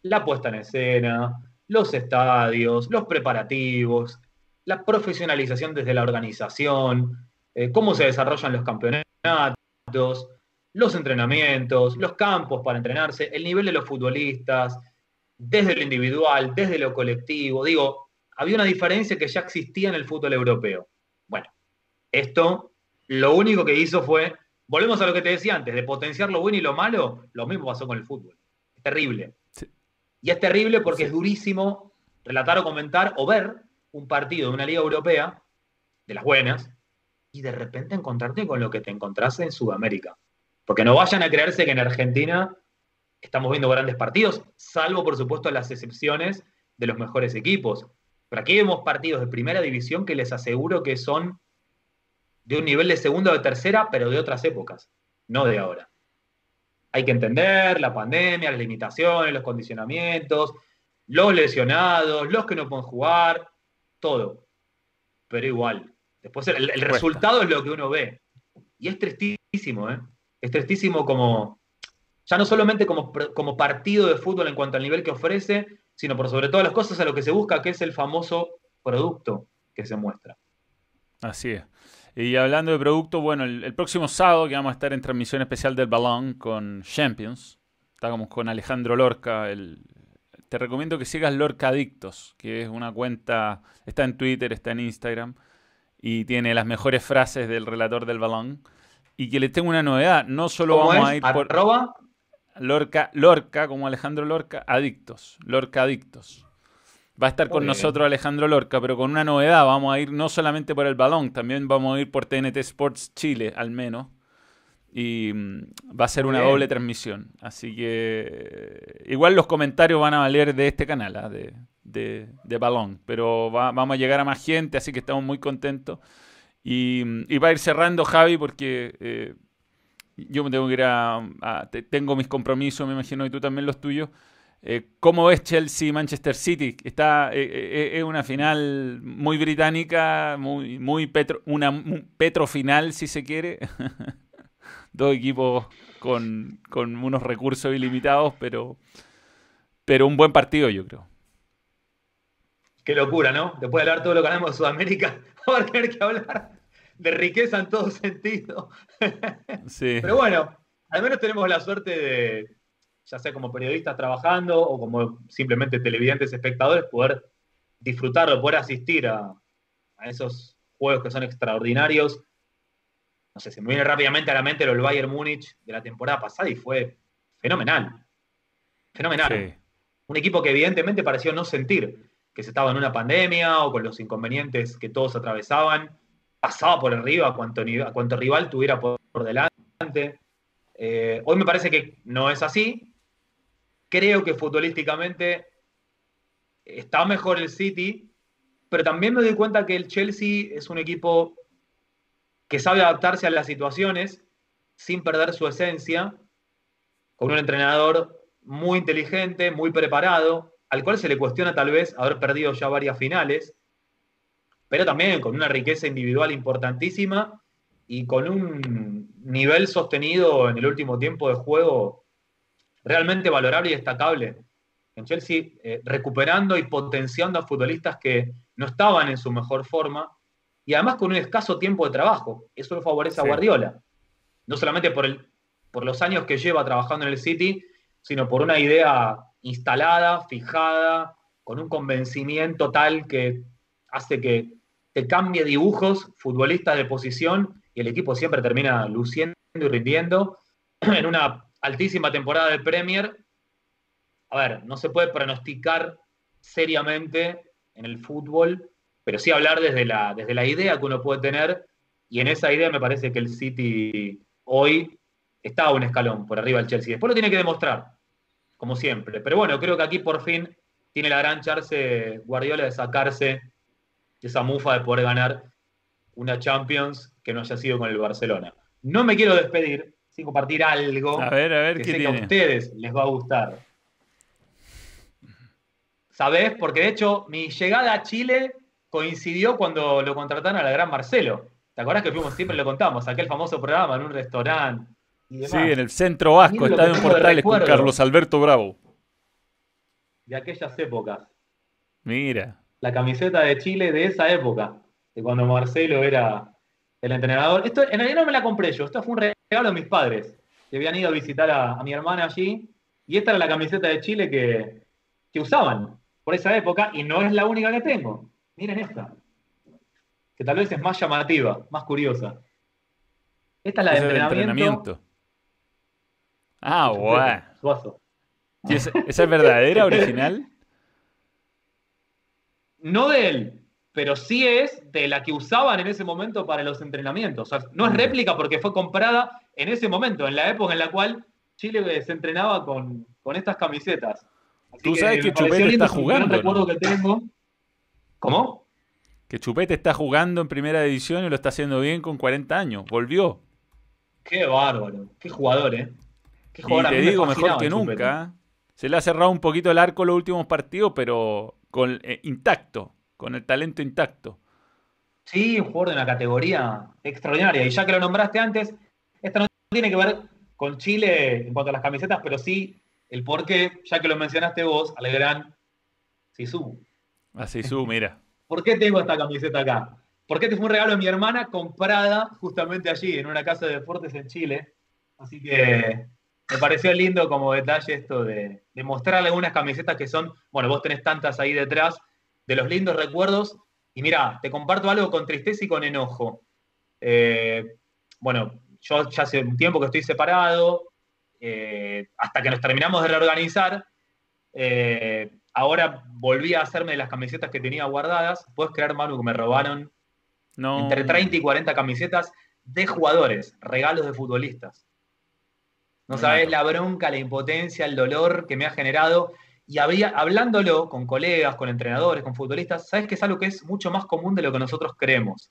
La puesta en escena, los estadios, los preparativos, la profesionalización desde la organización, eh, cómo se desarrollan los campeonatos, los entrenamientos, los campos para entrenarse, el nivel de los futbolistas, desde lo individual, desde lo colectivo. Digo, había una diferencia que ya existía en el fútbol europeo. Bueno, esto lo único que hizo fue, volvemos a lo que te decía antes, de potenciar lo bueno y lo malo, lo mismo pasó con el fútbol. Es terrible. Y es terrible porque es durísimo relatar o comentar o ver un partido de una liga europea, de las buenas, y de repente encontrarte con lo que te encontraste en Sudamérica. Porque no vayan a creerse que en Argentina estamos viendo grandes partidos, salvo por supuesto las excepciones de los mejores equipos. Pero aquí vemos partidos de primera división que les aseguro que son de un nivel de segunda o de tercera, pero de otras épocas, no de ahora hay que entender la pandemia, las limitaciones, los condicionamientos, los lesionados, los que no pueden jugar, todo. Pero igual. Después el, resultado es lo que uno ve. Y es tristísimo, ¿eh? Es tristísimo como, ya no solamente como, como partido de fútbol en cuanto al nivel que ofrece, sino por sobre todas las cosas a lo que se busca, que es el famoso producto que se muestra.
Así es. Y hablando de producto, bueno, el, próximo sábado que vamos a estar en transmisión especial del balón con Champions, estamos con Alejandro Lorca. El, te recomiendo que sigas Lorca Adictos, que es una cuenta, está en Twitter, está en Instagram y tiene las mejores frases del relator del balón. Y que le tengo una novedad, no solo vamos a ir por... Lorca, Lorca, como Alejandro Lorca, Adictos, Lorca Adictos. Va a estar con nosotros Alejandro Lorca, pero con una novedad. Vamos a ir no solamente por el balón, también vamos a ir por TNT Sports Chile, al menos. Y mm, va a ser una doble transmisión. Así que igual los comentarios van a valer de este canal, ¿ah? de, balón. Pero vamos a llegar a más gente, así que estamos muy contentos. Y, y va a ir cerrando Javi porque eh, yo me tengo que ir a, Tengo mis compromisos, me imagino, y tú también los tuyos. Eh, ¿Cómo ves Chelsea-Manchester City? Está, eh, eh, es una final muy británica, muy, muy petro, una final, si se quiere. Dos equipos con, unos recursos ilimitados, pero, pero un buen partido, yo creo.
Qué locura, ¿no? Después de hablar todo lo que hablamos de Sudamérica, vamos a tener que hablar de riqueza en todo sentido. sí. Pero bueno, al menos tenemos la suerte de, ya sea como periodistas trabajando o como simplemente televidentes espectadores, poder disfrutarlo, poder asistir a, esos juegos que son extraordinarios. No sé, se me viene rápidamente a la mente el Bayern Múnich de la temporada pasada y fue fenomenal. Fenomenal. Un equipo que evidentemente pareció no sentir que se estaba en una pandemia o con los inconvenientes que todos atravesaban. Pasaba por arriba a cuanto, a rival tuviera por delante Eh, hoy me parece que no es así. Creo que futbolísticamente está mejor el City, pero también me doy cuenta que el Chelsea es un equipo que sabe adaptarse a las situaciones sin perder su esencia, con un entrenador muy inteligente, muy preparado, al cual se le cuestiona tal vez haber perdido ya varias finales, pero también con una riqueza individual importantísima y con un nivel sostenido en el último tiempo de juego realmente valorable y destacable. En Chelsea, eh, recuperando y potenciando a futbolistas que no estaban en su mejor forma y además con un escaso tiempo de trabajo. Eso lo favorece a Guardiola. No solamente por, el, por los años que lleva trabajando en el City, sino por una idea instalada, fijada, con un convencimiento tal que hace que te cambie dibujos, futbolistas de posición, y el equipo siempre termina luciendo y rindiendo. En una altísima temporada de Premier, a ver, no se puede pronosticar seriamente en el fútbol, pero sí hablar desde la, desde la idea que uno puede tener, y en esa idea me parece que el City hoy está a un escalón por arriba del Chelsea. Después lo tiene que demostrar, como siempre. Pero bueno, creo que aquí por fin tiene la gran chance Guardiola de sacarse esa mufa de poder ganar una Champions que no haya sido con el Barcelona. No me quiero despedir sin compartir algo
a ver, a ver,
que
sé
que a ustedes les va a gustar. ¿Sabés? Porque de hecho mi llegada a Chile coincidió cuando lo contrataron a la Gran Marcelo. ¿Te acordás que fuimos, siempre lo contamos, aquel famoso programa en un restaurante?
Sí, en el centro vasco, está en Portales con Carlos Alberto Bravo.
De aquellas épocas.
Mira.
La camiseta de Chile de esa época, de cuando Marcelo era el entrenador. Esto en realidad no me la compré yo, esto fue un regalo de mis padres, que habían ido a visitar a, mi hermana allí, y esta era la camiseta de Chile que, que usaban por esa época, y no es la única que tengo. Miren esta, que tal vez es más llamativa, más curiosa. Esta es la de entrenamiento.
Ah, bueno. ¿Esa es verdadera, original?
No de él, pero sí es de la que usaban en ese momento para los entrenamientos. O sea, no es réplica porque fue comprada en ese momento, en la época en la cual Chile se entrenaba con, estas camisetas.
Tú sabes que, Chupete está jugando.
recuerdo que tengo. ¿Cómo?
Que Chupete está jugando en primera división y lo está haciendo bien con 40 años. Volvió.
Qué bárbaro. Qué jugador, ¿eh?
Qué jugador. Y te digo, mejor que nunca. Se le ha cerrado un poquito el arco los últimos partidos, pero con, eh, intacto con el talento intacto.
Sí, un jugador de una categoría extraordinaria. Y ya que lo nombraste antes, esta no tiene que ver con Chile en cuanto a las camisetas, pero sí el por qué, ya que lo mencionaste vos, al gran Sisu.
A Sisu, mira.
¿Por qué tengo esta camiseta acá? Porque este fue un regalo de mi hermana comprada justamente allí, en una casa de deportes en Chile. Así que me pareció lindo como detalle esto de, de mostrarle algunas camisetas que son, bueno, vos tenés tantas ahí detrás, de los lindos recuerdos. Y mira, te comparto algo con tristeza y con enojo. Eh, bueno, yo ya hace un tiempo que estoy separado, eh, hasta que nos terminamos de reorganizar. Eh, ahora volví a hacerme de las camisetas que tenía guardadas. Puedes creer, Manu, que me robaron entre 30 y 40 camisetas de jugadores, regalos de futbolistas. No sabes la bronca, la impotencia, el dolor que me ha generado y había, hablándolo con colegas, con entrenadores, con futbolistas, sabes que es algo que es mucho más común de lo que nosotros creemos.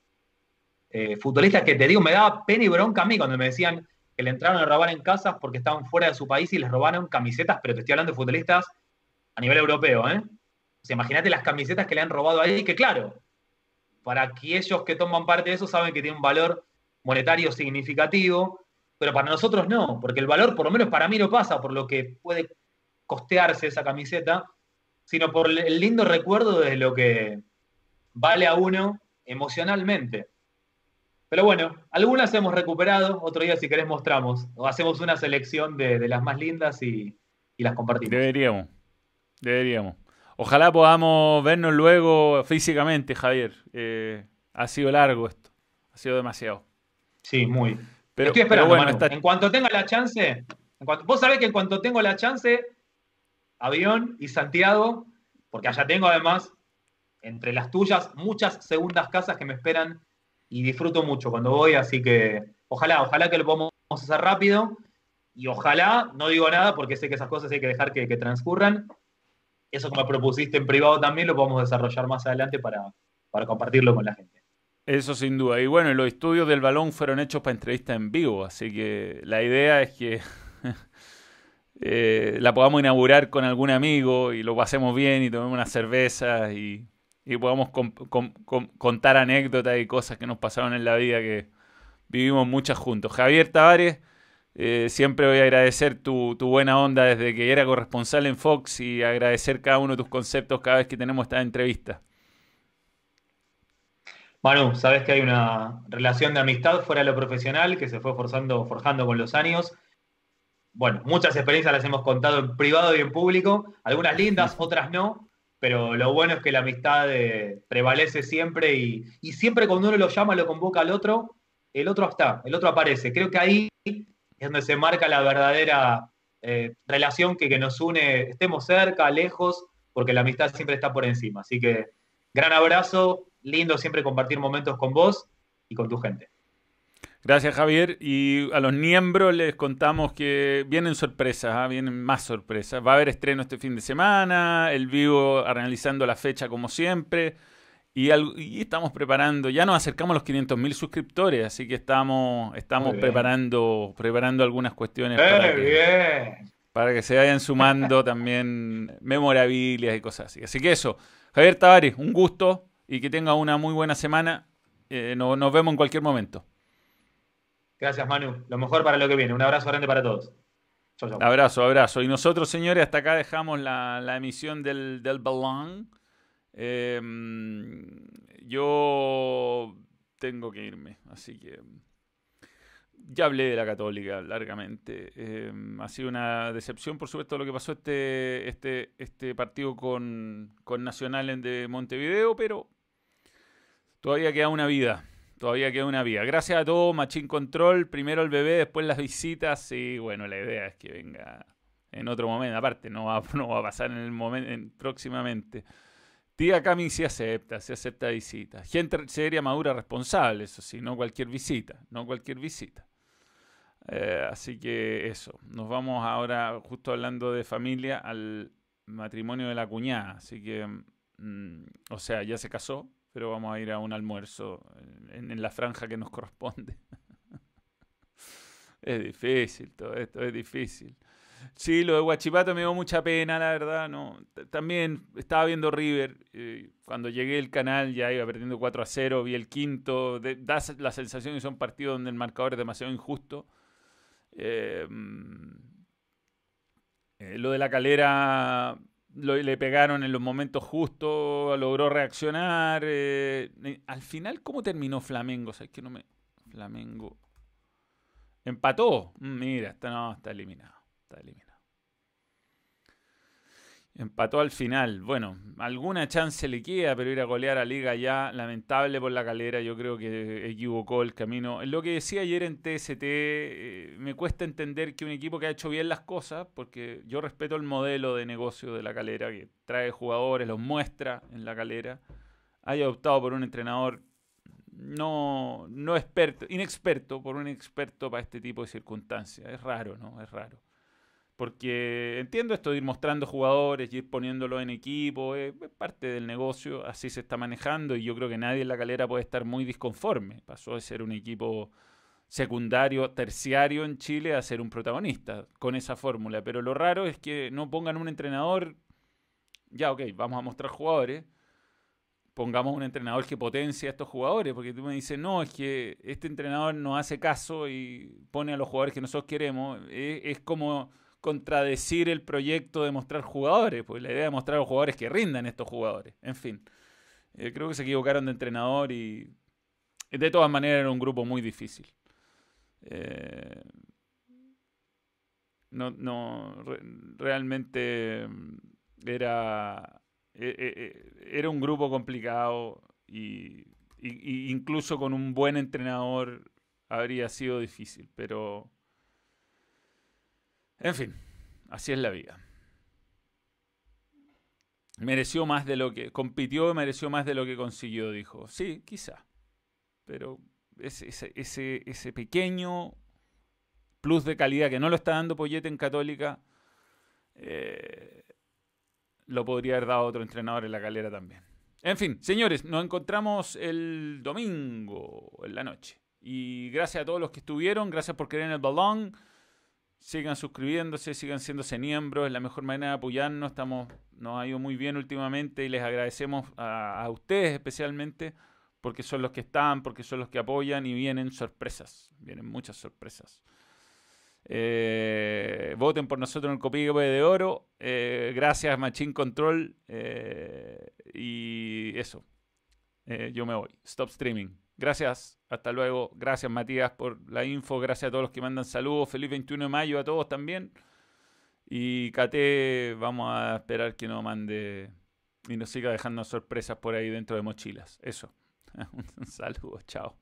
Eh, futbolistas que te digo, me daba pena y bronca a mí cuando me decían que le entraron a robar en casas porque estaban fuera de su país y les robaron camisetas, pero te estoy hablando de futbolistas a nivel europeo, ¿eh? O sea, imagínate las camisetas que le han robado ahí, que claro, para aquellos que toman parte de eso saben que tiene un valor monetario significativo, pero para nosotros no, porque el valor, por lo menos para mí, no pasa por lo que puede costearse esa camiseta, sino por el lindo recuerdo de lo que vale a uno emocionalmente. Pero bueno, algunas hemos recuperado, otro día si querés mostramos, o hacemos una selección de, las más lindas y, las compartimos.
Deberíamos, deberíamos. Ojalá podamos vernos luego físicamente, Javier. Eh, ha sido largo esto, ha sido demasiado.
Sí, muy. Pero, Estoy esperando, bueno, En cuanto tenga la chance, vos sabés que en cuanto tengo la chance, avión y Santiago, porque allá tengo además, entre las tuyas, muchas segundas casas que me esperan y disfruto mucho cuando voy, así que ojalá, ojalá que lo podamos hacer rápido y ojalá, no digo nada porque sé que esas cosas hay que dejar que, transcurran. Eso como propusiste en privado también lo podemos desarrollar más adelante para, para compartirlo con la gente.
Eso sin duda. Y bueno, los estudios del balón fueron hechos para entrevistas en vivo, así que la idea es que eh, la podamos inaugurar con algún amigo y lo pasemos bien y tomemos una cerveza y, podamos contar anécdotas y cosas que nos pasaron en la vida que vivimos muchas juntos. Javier Tavares, eh, siempre voy a agradecer tu, tu, buena onda desde que era corresponsal en Fox y agradecer cada uno de tus conceptos cada vez que tenemos esta entrevista.
Manu, sabes que hay una relación de amistad fuera de lo profesional que se fue forzando, forjando con los años. Bueno, muchas experiencias las hemos contado en privado y en público, algunas lindas, otras no, pero lo bueno es que la amistad eh, prevalece siempre y, siempre cuando uno lo llama, lo convoca al otro, el otro está, el otro aparece. Creo que ahí es donde se marca la verdadera eh, relación que, que nos une, estemos cerca, lejos, porque la amistad siempre está por encima. Así que gran abrazo, lindo siempre compartir momentos con vos y con tu gente.
Gracias Javier. Y a los miembros les contamos que vienen sorpresas, ¿ah? vienen más sorpresas. Va a haber estreno este fin de semana, el vivo analizando la fecha como siempre. Y, estamos preparando, ya nos acercamos a los 500.000 suscriptores, así que estamos, estamos preparando, preparando algunas cuestiones para, que, para que se vayan sumando también memorabilias y cosas así. Así que eso, Javier Tavares, un gusto y que tenga una muy buena semana. Eh, nos vemos en cualquier momento.
Gracias, Manu. Lo mejor para lo que viene. Un abrazo grande para todos.
Abrazo, abrazo. Y nosotros, señores, hasta acá dejamos la, emisión del, del balón. Em, yo tengo que irme, así que ya hablé de la Católica largamente. Em, ha sido una decepción, por supuesto, lo que pasó este, este, este partido con, con Nacional de Montevideo, pero Todavía queda una vida. Todavía queda una vida. Gracias a todos, Machín Control. Primero el bebé, después las visitas. Y bueno, la idea es que venga en otro momento. Aparte, no va, a pasar en el momento, próximamente. Tía Cami sí acepta, se acepta visitas. Gente seria, madura, responsable, eso sí, no cualquier visita, no cualquier visita. Eh, así que eso, nos vamos ahora, justo hablando de familia, al matrimonio de la cuñada. Así que, mm, o sea, ya se casó, pero vamos a ir a un almuerzo en, la franja que nos corresponde. es difícil todo esto, es difícil. Sí, lo de Guachipato me dio mucha pena, la verdad. no También estaba viendo River. Eh, cuando llegué al canal ya iba perdiendo 4 a 0. Vi el quinto. da la sensación que son partidos donde el marcador es demasiado injusto. Eh, mm, eh, lo de la calera le pegaron en los momentos justos, logró reaccionar. Eh, al final, ¿cómo terminó Flamengo? ¿Sabes que no me. Flamengo. Empató. Mira, está, no, está eliminado. Está eliminado. Empató al final. Bueno, alguna chance le queda, pero ir a golear a Liga ya, lamentable por la calera. Yo creo que equivocó el camino. Lo que decía ayer en TST, eh, me cuesta entender que un equipo que ha hecho bien las cosas, porque yo respeto el modelo de negocio de la calera, que trae jugadores, los muestra en la calera, haya optado por un entrenador no, no experto, inexperto, por un experto para este tipo de circunstancias. Es raro, ¿no? Es raro. Porque entiendo esto de ir mostrando jugadores y ir poniéndolo en equipo, es, parte del negocio, así se está manejando y yo creo que nadie en la calera puede estar muy disconforme. Pasó de ser un equipo secundario, terciario en Chile a ser un protagonista con esa fórmula. Pero lo raro es que no pongan un entrenador, ya ok, vamos a mostrar jugadores, pongamos un entrenador que potencie a estos jugadores, porque tú me dices, no, es que este entrenador no hace caso y pone a los jugadores que nosotros queremos. es como contradecir el proyecto de mostrar jugadores, pues la idea de mostrar a los jugadores que rindan estos jugadores. En fin, eh, creo que se equivocaron de entrenador y de todas maneras era un grupo muy difícil. Eh, no, no, realmente mm, era, eh, era un grupo complicado y, y incluso con un buen entrenador habría sido difícil, pero en fin, así es la vida. Mereció más de lo que. Compitió, mereció más de lo que consiguió, dijo. Sí, quizá. Pero ese, ese, ese, pequeño plus de calidad que no lo está dando Poyete en Católica, eh, lo podría haber dado otro entrenador en la calera también. En fin, señores, nos encontramos el domingo en la noche. Y gracias a todos los que estuvieron, gracias por querer en el balón. Sigan suscribiéndose, sigan siéndose miembros, es la mejor manera de apoyarnos. Estamos, nos ha ido muy bien últimamente y les agradecemos a ustedes especialmente porque son los que están, porque son los que apoyan y vienen sorpresas, vienen muchas sorpresas. Eh, voten por nosotros en el Copígame de Oro. Eh, gracias, Machine Control. Eh, y eso. yo me voy. Stop streaming. Gracias. Hasta luego. Gracias, Matías, por la info. Gracias a todos los que mandan saludos. Feliz 21 de mayo a todos también. Y Kate, vamos a esperar que nos mande y nos siga dejando sorpresas por ahí dentro de mochilas. Eso. Un saludo, chao.